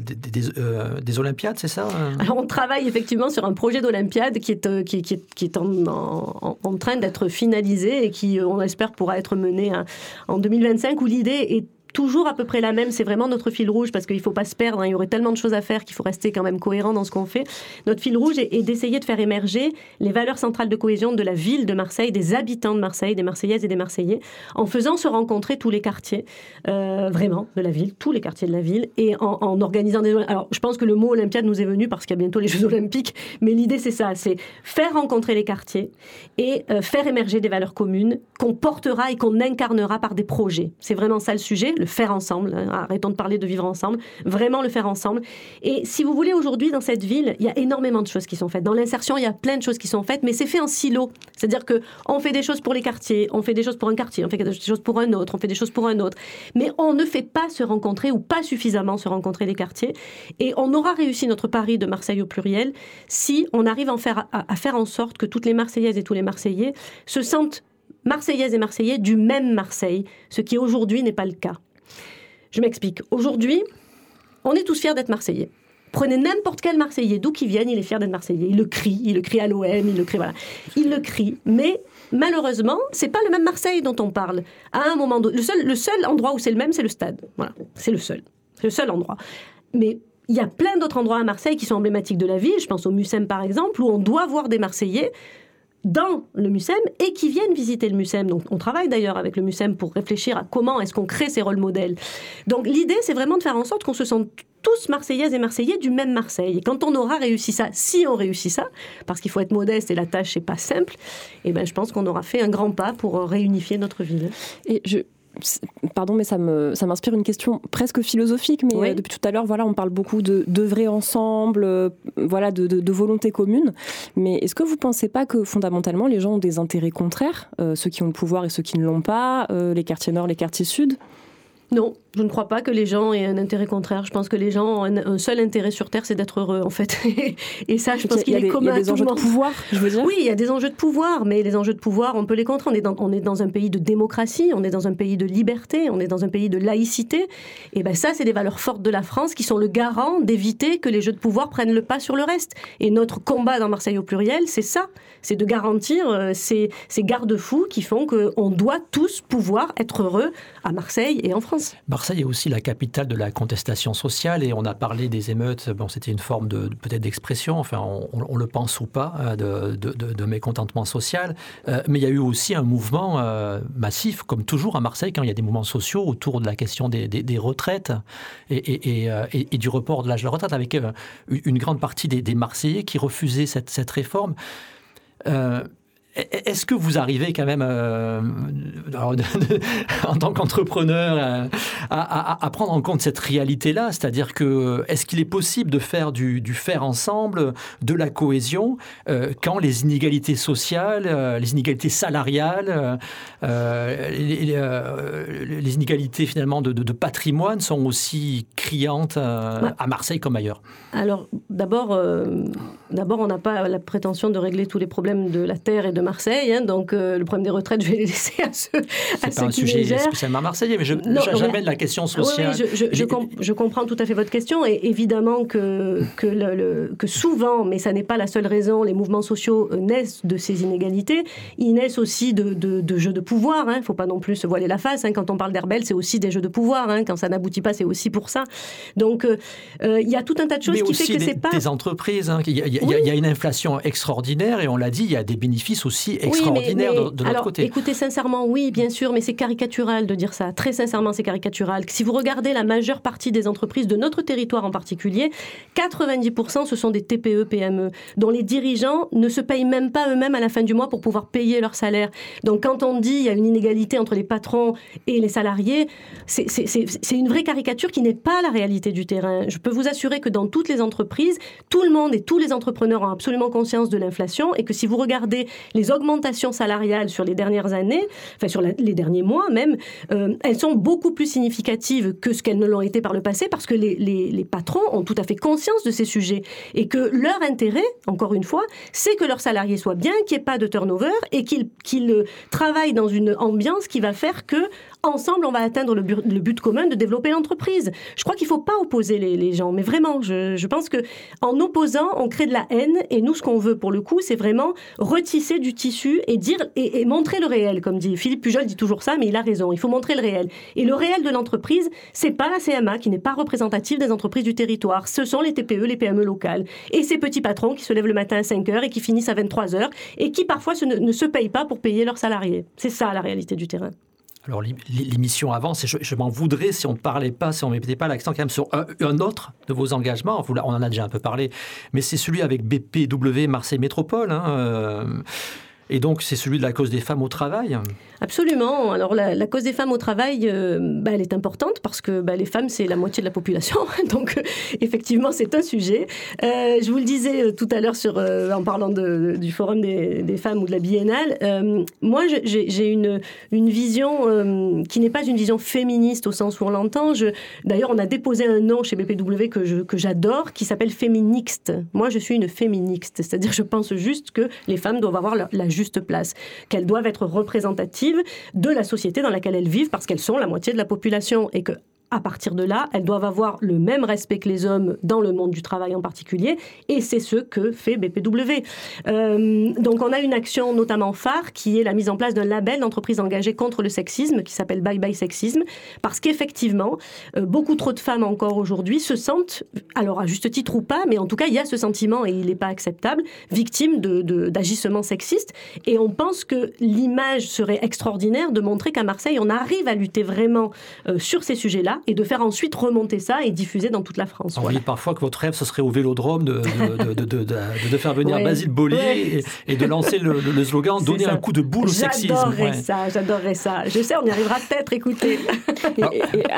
euh, des, Olympiades, c'est ça euh Alors, on travaille effectivement sur un projet d'Olympiade qui est, qui, qui, est en, train d'être finalisé et qui, on espère, pourra être mené hein, en 2025, où l'idée est toujours à peu près la même. C'est vraiment notre fil rouge parce qu'il ne faut pas se perdre. Hein. Il y aurait tellement de choses à faire qu'il faut rester quand même cohérent dans ce qu'on fait. Notre fil rouge est, d'essayer de faire émerger les valeurs centrales de cohésion de la ville de Marseille, des habitants de Marseille, des Marseillaises et des Marseillais, en faisant se rencontrer tous les quartiers, euh, vraiment, de la ville, tous les quartiers de la ville, et en, organisant des... Alors, je pense que le mot Olympiade nous est venu parce qu'il y a bientôt les Jeux Olympiques, mais l'idée, c'est ça, c'est faire rencontrer les quartiers et euh, faire émerger des valeurs communes qu'on portera et qu'on incarnera par des projets. C'est vraiment ça le sujet le faire ensemble. Hein, arrêtons de parler de vivre ensemble. Vraiment le faire ensemble. Et si vous voulez, aujourd'hui, dans cette ville, il y a énormément de choses qui sont faites. Dans l'insertion, il y a plein de choses qui sont faites, mais c'est fait en silo. C'est-à-dire que on fait des choses pour les quartiers, on fait des choses pour un quartier, on fait des choses pour un autre, on fait des choses pour un autre. Mais on ne fait pas se rencontrer ou pas suffisamment se rencontrer les quartiers. Et on aura réussi notre pari de Marseille au pluriel si on arrive à, faire, à faire en sorte que toutes les Marseillaises et tous les Marseillais se sentent Marseillaises et Marseillais du même Marseille, ce qui aujourd'hui n'est pas le cas. Je m'explique. Aujourd'hui, on est tous fiers d'être Marseillais. Prenez n'importe quel Marseillais, d'où qu'il vienne, il est fier d'être Marseillais. Il le crie, il le crie à l'OM, il le crie, voilà. Il le crie, mais malheureusement, c'est pas le même Marseille dont on parle. À un moment, le seul, le seul endroit où c'est le même, c'est le stade. Voilà, c'est le seul. C'est le seul endroit. Mais il y a plein d'autres endroits à Marseille qui sont emblématiques de la ville. Je pense au Mucem par exemple, où on doit voir des Marseillais dans le MUSEM et qui viennent visiter le MUSEM. Donc on travaille d'ailleurs avec le MUSEM pour réfléchir à comment est-ce qu'on crée ces rôles modèles. Donc l'idée c'est vraiment de faire en sorte qu'on se sente tous Marseillaises et Marseillais du même Marseille. Et quand on aura réussi ça, si on réussit ça, parce qu'il faut être modeste et la tâche n'est pas simple, eh ben, je pense qu'on aura fait un grand pas pour réunifier notre ville. Et je, pardon, mais ça me ça m'inspire une question presque philosophique. Mais euh, depuis tout à l'heure, voilà, on parle beaucoup de d'œuvrer ensemble, euh, voilà, de, de, volonté commune. Mais est-ce que vous pensez pas que fondamentalement les gens ont des intérêts contraires, euh, ceux qui ont le pouvoir et ceux qui ne l'ont pas, les quartiers nord, les quartiers sud? Non, je ne crois pas que les gens aient un intérêt contraire. Je pense que les gens ont un, seul intérêt sur Terre, c'est d'être heureux, en fait. et ça, je pense qu'il est commun. Il y a des enjeux de pouvoir, je veux dire. Oui, il y a des enjeux de pouvoir, mais les enjeux de pouvoir, on peut les contrer. On est dans, on est dans un pays de démocratie, on est dans un pays de liberté, on est dans un pays de laïcité. Et ben ça, c'est des valeurs fortes de la France qui sont le garant d'éviter que les jeux de pouvoir prennent le pas sur le reste. Et notre combat dans Marseille au pluriel, c'est ça, c'est de garantir euh, ces, ces garde-fous qui font qu'on doit tous pouvoir être heureux à Marseille et en France. Marseille est aussi la capitale de la contestation sociale et on a parlé des émeutes. Bon, c'était une forme de, peut-être d'expression, enfin, on, le pense ou pas, euh, de, mécontentement social. Euh, mais il y a eu aussi un mouvement euh, massif, comme toujours à Marseille, quand il y a des mouvements sociaux autour de la question des, retraites et, du report de l'âge de la retraite, avec une grande partie des, Marseillais qui refusaient cette, cette réforme. Est-ce que vous arrivez quand même, euh, en tant qu'entrepreneur, euh, à, prendre en compte cette réalité-là? C'est-à-dire que est-ce qu'il est possible de faire du, faire ensemble, de la cohésion, euh, quand les inégalités sociales, les inégalités salariales, les, inégalités finalement de, patrimoine sont aussi criantes à Marseille comme ailleurs? Alors d'abord, d'abord on n'a pas la prétention de régler tous les problèmes de la terre et de Marseille, hein, donc euh, le problème des retraites, je vais les laisser à ceux, à ceux pas un sujet spécialement marseillais, mais je, j'amène la question sociale. Oui, je, je, je, comprends tout à fait votre question, et évidemment que, que, le, que souvent, mais ça n'est pas la seule raison, les mouvements sociaux euh, naissent de ces inégalités, ils naissent aussi de, de, jeux de pouvoir, il hein. ne faut pas non plus se voiler la face, hein. quand on parle d'Herbel, c'est aussi des jeux de pouvoir, hein. quand ça n'aboutit pas, c'est aussi pour ça. Donc euh, il y a tout un tas de choses mais qui fait que c'est pas... des entreprises, il y, a, y, a une inflation extraordinaire, et on l'a dit, il y a des bénéfices aussi souci extraordinaire de, de, notre côté. Écoutez, sincèrement, oui, bien sûr, mais c'est caricatural de dire ça. Très sincèrement, c'est caricatural. Si vous regardez la majeure partie des entreprises de notre territoire en particulier, 90% ce sont des TPE, PME, dont les dirigeants ne se payent même pas eux-mêmes à la fin du mois pour pouvoir payer leur salaire. Donc quand on dit il y a une inégalité entre les patrons et les salariés, c'est une vraie caricature qui n'est pas la réalité du terrain. Je peux vous assurer que dans toutes les entreprises, tout le monde et tous les entrepreneurs ont absolument conscience de l'inflation et que si vous regardez les augmentations salariales sur les dernières années, enfin sur les derniers mois même, euh, elles sont beaucoup plus significatives que ce qu'elles ne l'ont été par le passé parce que les, les, patrons ont tout à fait conscience de ces sujets. Et que leur intérêt, encore une fois, c'est que leurs salariés soient bien, qu'il n'y ait pas de turnover et qu'ils qu'ils travaillent dans une ambiance qui va faire que ensemble, on va atteindre le but, commun de développer l'entreprise. Je crois qu'il ne faut pas opposer les, gens, mais vraiment, je, pense que en opposant, on crée de la haine. Et nous, ce qu'on veut pour le coup, c'est vraiment retisser du tissu et dire et, montrer le réel, comme dit Philippe Pujol dit toujours ça, mais il a raison. Il faut montrer le réel. Et le réel de l'entreprise, c'est pas la CMA qui n'est pas représentative des entreprises du territoire. Ce sont les TPE, les PME locales et ces petits patrons qui se lèvent le matin à 5 heures et qui finissent à 23 heures et qui parfois ne, ne se payent pas pour payer leurs salariés. C'est ça la réalité du terrain. Alors l'émission avance et je, m'en voudrais si on ne parlait pas, si on ne mettait pas l'accent quand même sur un, autre de vos engagements. on en a déjà un peu parlé, mais c'est celui avec BPW Marseille Métropole. Hein, euh, et donc, c'est celui de la cause des femmes au travail? Absolument. Alors, la, cause des femmes au travail, euh, bah, elle est importante parce que bah, les femmes, c'est la moitié de la population. donc, euh, effectivement, c'est un sujet. Euh, je vous le disais tout à l'heure en parlant du Forum des, femmes ou de la biennale. moi, j'ai une, vision qui n'est pas une vision féministe au sens où on l'entend. D'ailleurs, on a déposé un nom chez BPW que j'adore qui s'appelle féminixte. Moi, je suis une féminixte. C'est-à-dire, je pense juste que les femmes doivent avoir la, la place, qu'elles doivent être représentatives de la société dans laquelle elles vivent parce qu'elles sont la moitié de la population et que à partir de là, elles doivent avoir le même respect que les hommes dans le monde du travail en particulier, et c'est ce que fait BPW. Euh, donc on a une action notamment phare qui est la mise en place d'un label d'entreprise engagée contre le sexisme qui s'appelle Bye Bye Sexisme, parce qu'effectivement, euh, beaucoup trop de femmes encore aujourd'hui se sentent, alors à juste titre ou pas, mais en tout cas il y a ce sentiment et il n'est pas acceptable, victimes d'agissements sexistes, et on pense que l'image serait extraordinaire de montrer qu'à Marseille on arrive à lutter vraiment euh, sur ces sujets-là et de faire ensuite remonter ça et diffuser dans toute la France. On dit parfois que votre rêve, ce serait au Vélodrome de, de, faire venir Basile Bollier et, de lancer le, slogan « Donner un coup de boule au sexisme ». J'adorerais ça, j'adorerais ça. Je sais, on y arrivera peut-être, écoutez.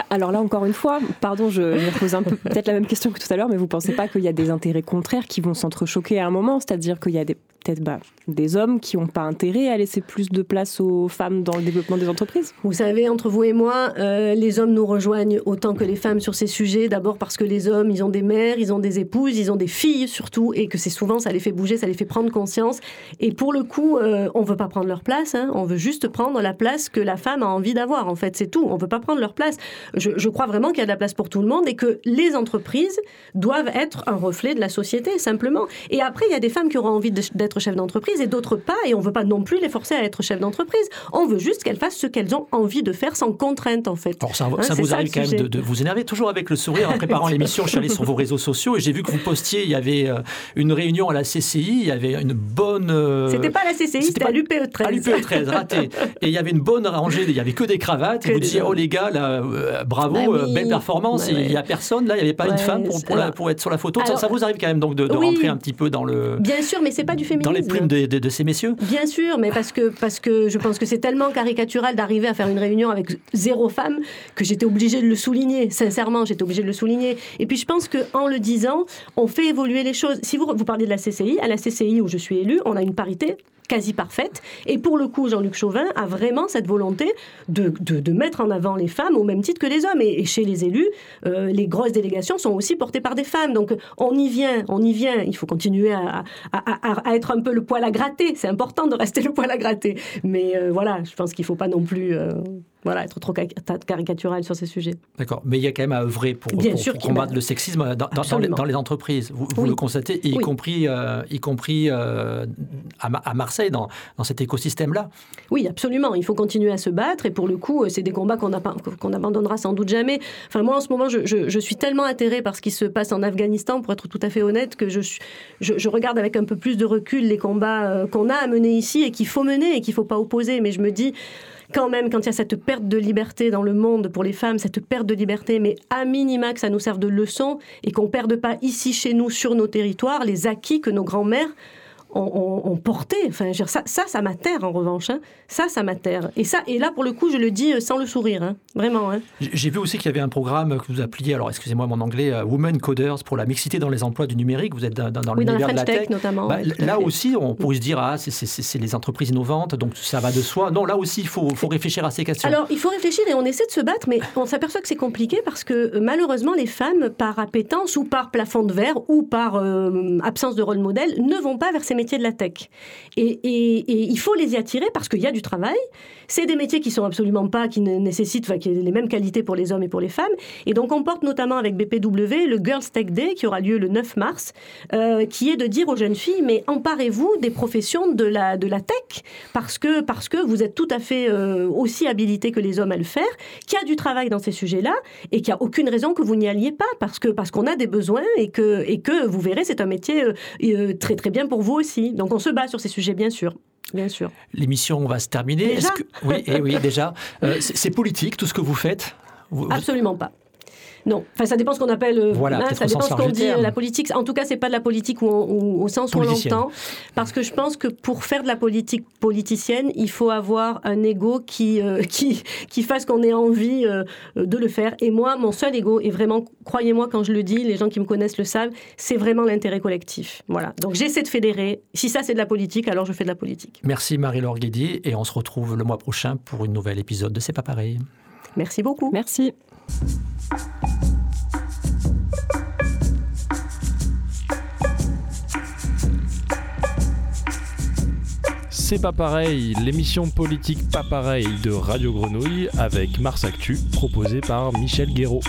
alors là, encore une fois, pardon, je, je pose un peu peut-être la même question que tout à l'heure, mais vous ne pensez pas qu'il y a des intérêts contraires qui vont s'entrechoquer à un moment C'est-à-dire qu'il y a des peut-être bah, des hommes qui n'ont pas intérêt à laisser plus de place aux femmes dans le développement des entreprises Vous savez, entre vous et moi, euh, les hommes nous rejoignent autant que les femmes sur ces sujets. D'abord parce que les hommes, ils ont des mères, ils ont des épouses, ils ont des filles surtout, et que c'est souvent, ça les fait bouger, ça les fait prendre conscience. Et pour le coup, euh, on ne veut pas prendre leur place, hein. on veut juste prendre la place que la femme a envie d'avoir, en fait, c'est tout. On ne veut pas prendre leur place. Je, je crois vraiment qu'il y a de la place pour tout le monde et que les entreprises doivent être un reflet de la société, simplement. Et après, il y a des femmes qui auront envie d'être chef d'entreprise et d'autres pas. Et on ne veut pas non plus les forcer à être chef d'entreprise. On veut juste qu'elles fassent ce qu'elles ont envie de faire sans contrainte, en fait. ça, hein, vous arrive quand même de, vous énerver toujours avec le sourire en préparant l'émission. Je suis allé sur vos réseaux sociaux et j'ai vu que vous postiez. Il y avait euh, une réunion à la CCI. Il y avait une bonne. Euh, c'était pas la CCI, c'était à l'UPE 13. À l'UPE 13, raté. Et il y avait une bonne rangée. Il y avait que des cravates. et vous disiez, oh les gars, là, euh, bravo, bah belle performance. Il n'y a personne là. Il n'y avait pas une femme pour, pour, être sur la photo. ça, vous arrive quand même donc de, rentrer un petit peu dans le. Bien sûr, mais c'est pas du féminisme. Dans les plumes de, ces messieurs Bien sûr, mais parce que, parce que je pense que c'est tellement caricatural d'arriver à faire une réunion avec zéro femme que j'étais obligée de le souligner. Sincèrement, j'étais obligée de le souligner. Et puis je pense qu'en le disant, on fait évoluer les choses. Si vous, vous parlez de la CCI, à la CCI où je suis élue, on a une parité quasi parfaite. Et pour le coup, Jean-Luc Chauvin a vraiment cette volonté de, de, mettre en avant les femmes au même titre que les hommes. Et, chez les élus, euh, les grosses délégations sont aussi portées par des femmes. Donc on y vient, on y vient. Il faut continuer à, à, être un peu le poil à gratter. C'est important de rester le poil à gratter. Mais euh, voilà, je pense qu'il ne faut pas non plus... Euh, voilà, être trop caricatural sur ces sujets. D'accord, mais il y a quand même à œuvrer pour, combattre le sexisme dans, les, entreprises. Vous, le constatez, y compris, euh, y compris euh, à, Marseille, dans, cet écosystème-là. Oui, absolument. Il faut continuer à se battre et pour le coup, c'est des combats qu'on qu'on abandonnera sans doute jamais. Enfin, moi, en ce moment, je, suis tellement atterrée par ce qui se passe en Afghanistan, pour être tout à fait honnête, que je, je, regarde avec un peu plus de recul les combats euh, qu'on a à mener ici et qu'il faut mener et qu'il ne faut pas opposer. Mais je me dis, quand même, quand il y a cette perte de liberté dans le monde pour les femmes, cette perte de liberté, mais à minima que ça nous serve de leçon et qu'on ne perde pas ici chez nous, sur nos territoires, les acquis que nos grands-mères ont, porté. Enfin, ça, ça, ça m'atterre en revanche. Hein. Ça, ça m'atterre. Et ça, et là, pour le coup, je le dis euh, sans le sourire, hein. vraiment. Hein. J'ai vu aussi qu'il y avait un programme que vous appeliez, alors excusez-moi mon anglais, euh, Women Coders pour la mixité dans les emplois du numérique. Vous êtes dans, dans oui, l'univers de la tech, notamment. Bah, là aussi, on pourrait se dire ah c'est les entreprises innovantes, donc ça va de soi. Non, là aussi, il faut, faut réfléchir à ces questions. Alors, il faut réfléchir et on essaie de se battre, mais on s'aperçoit que c'est compliqué parce que euh, malheureusement, les femmes, par appétence ou par plafond de verre ou par absence de rôle modèle, ne vont pas vers ces métiers de la tech. Et, il faut les y attirer parce qu'il y a du travail. C'est des métiers qui sont absolument pas, qui nécessitent, enfin, qui les mêmes qualités pour les hommes et pour les femmes. Et donc, on porte notamment avec BPW le Girls Tech Day qui aura lieu le 9 mars, euh, qui est de dire aux jeunes filles, mais emparez-vous des professions de la, de la tech parce que, parce que vous êtes tout à fait euh, aussi habilités que les hommes à le faire, qu'il y a du travail dans ces sujets-là et qu'il n'y a aucune raison que vous n'y alliez pas parce que parce qu'on a des besoins et que, et que vous verrez, c'est un métier euh, très très bien pour vous aussi. Donc, on se bat sur ces sujets, bien sûr. Bien sûr. L'émission va se terminer. Déjà oui, et eh oui, déjà. Euh, c'est politique tout ce que vous faites? Absolument pas. Non, enfin ça dépend ce qu'on appelle. Euh, voilà, ça dépend ce qu'on dit. La politique, en tout cas, c'est pas de la politique au sens où on l'entend, parce que je pense que pour faire de la politique politicienne, il faut avoir un ego qui euh, qui qui fasse qu'on ait envie euh, de le faire. Et moi, mon seul ego, et vraiment, croyez-moi quand je le dis, les gens qui me connaissent le savent, c'est vraiment l'intérêt collectif. Voilà. Donc j'essaie de fédérer. Si ça c'est de la politique, alors je fais de la politique. Merci Marie-Laure Guédy, et on se retrouve le mois prochain pour une nouvelle épisode de C'est pas pareil. Merci beaucoup. Merci. C'est pas pareil, l'émission politique pas pareil de Radio Grenouille avec Mars Actu proposée par Michel Guéraud.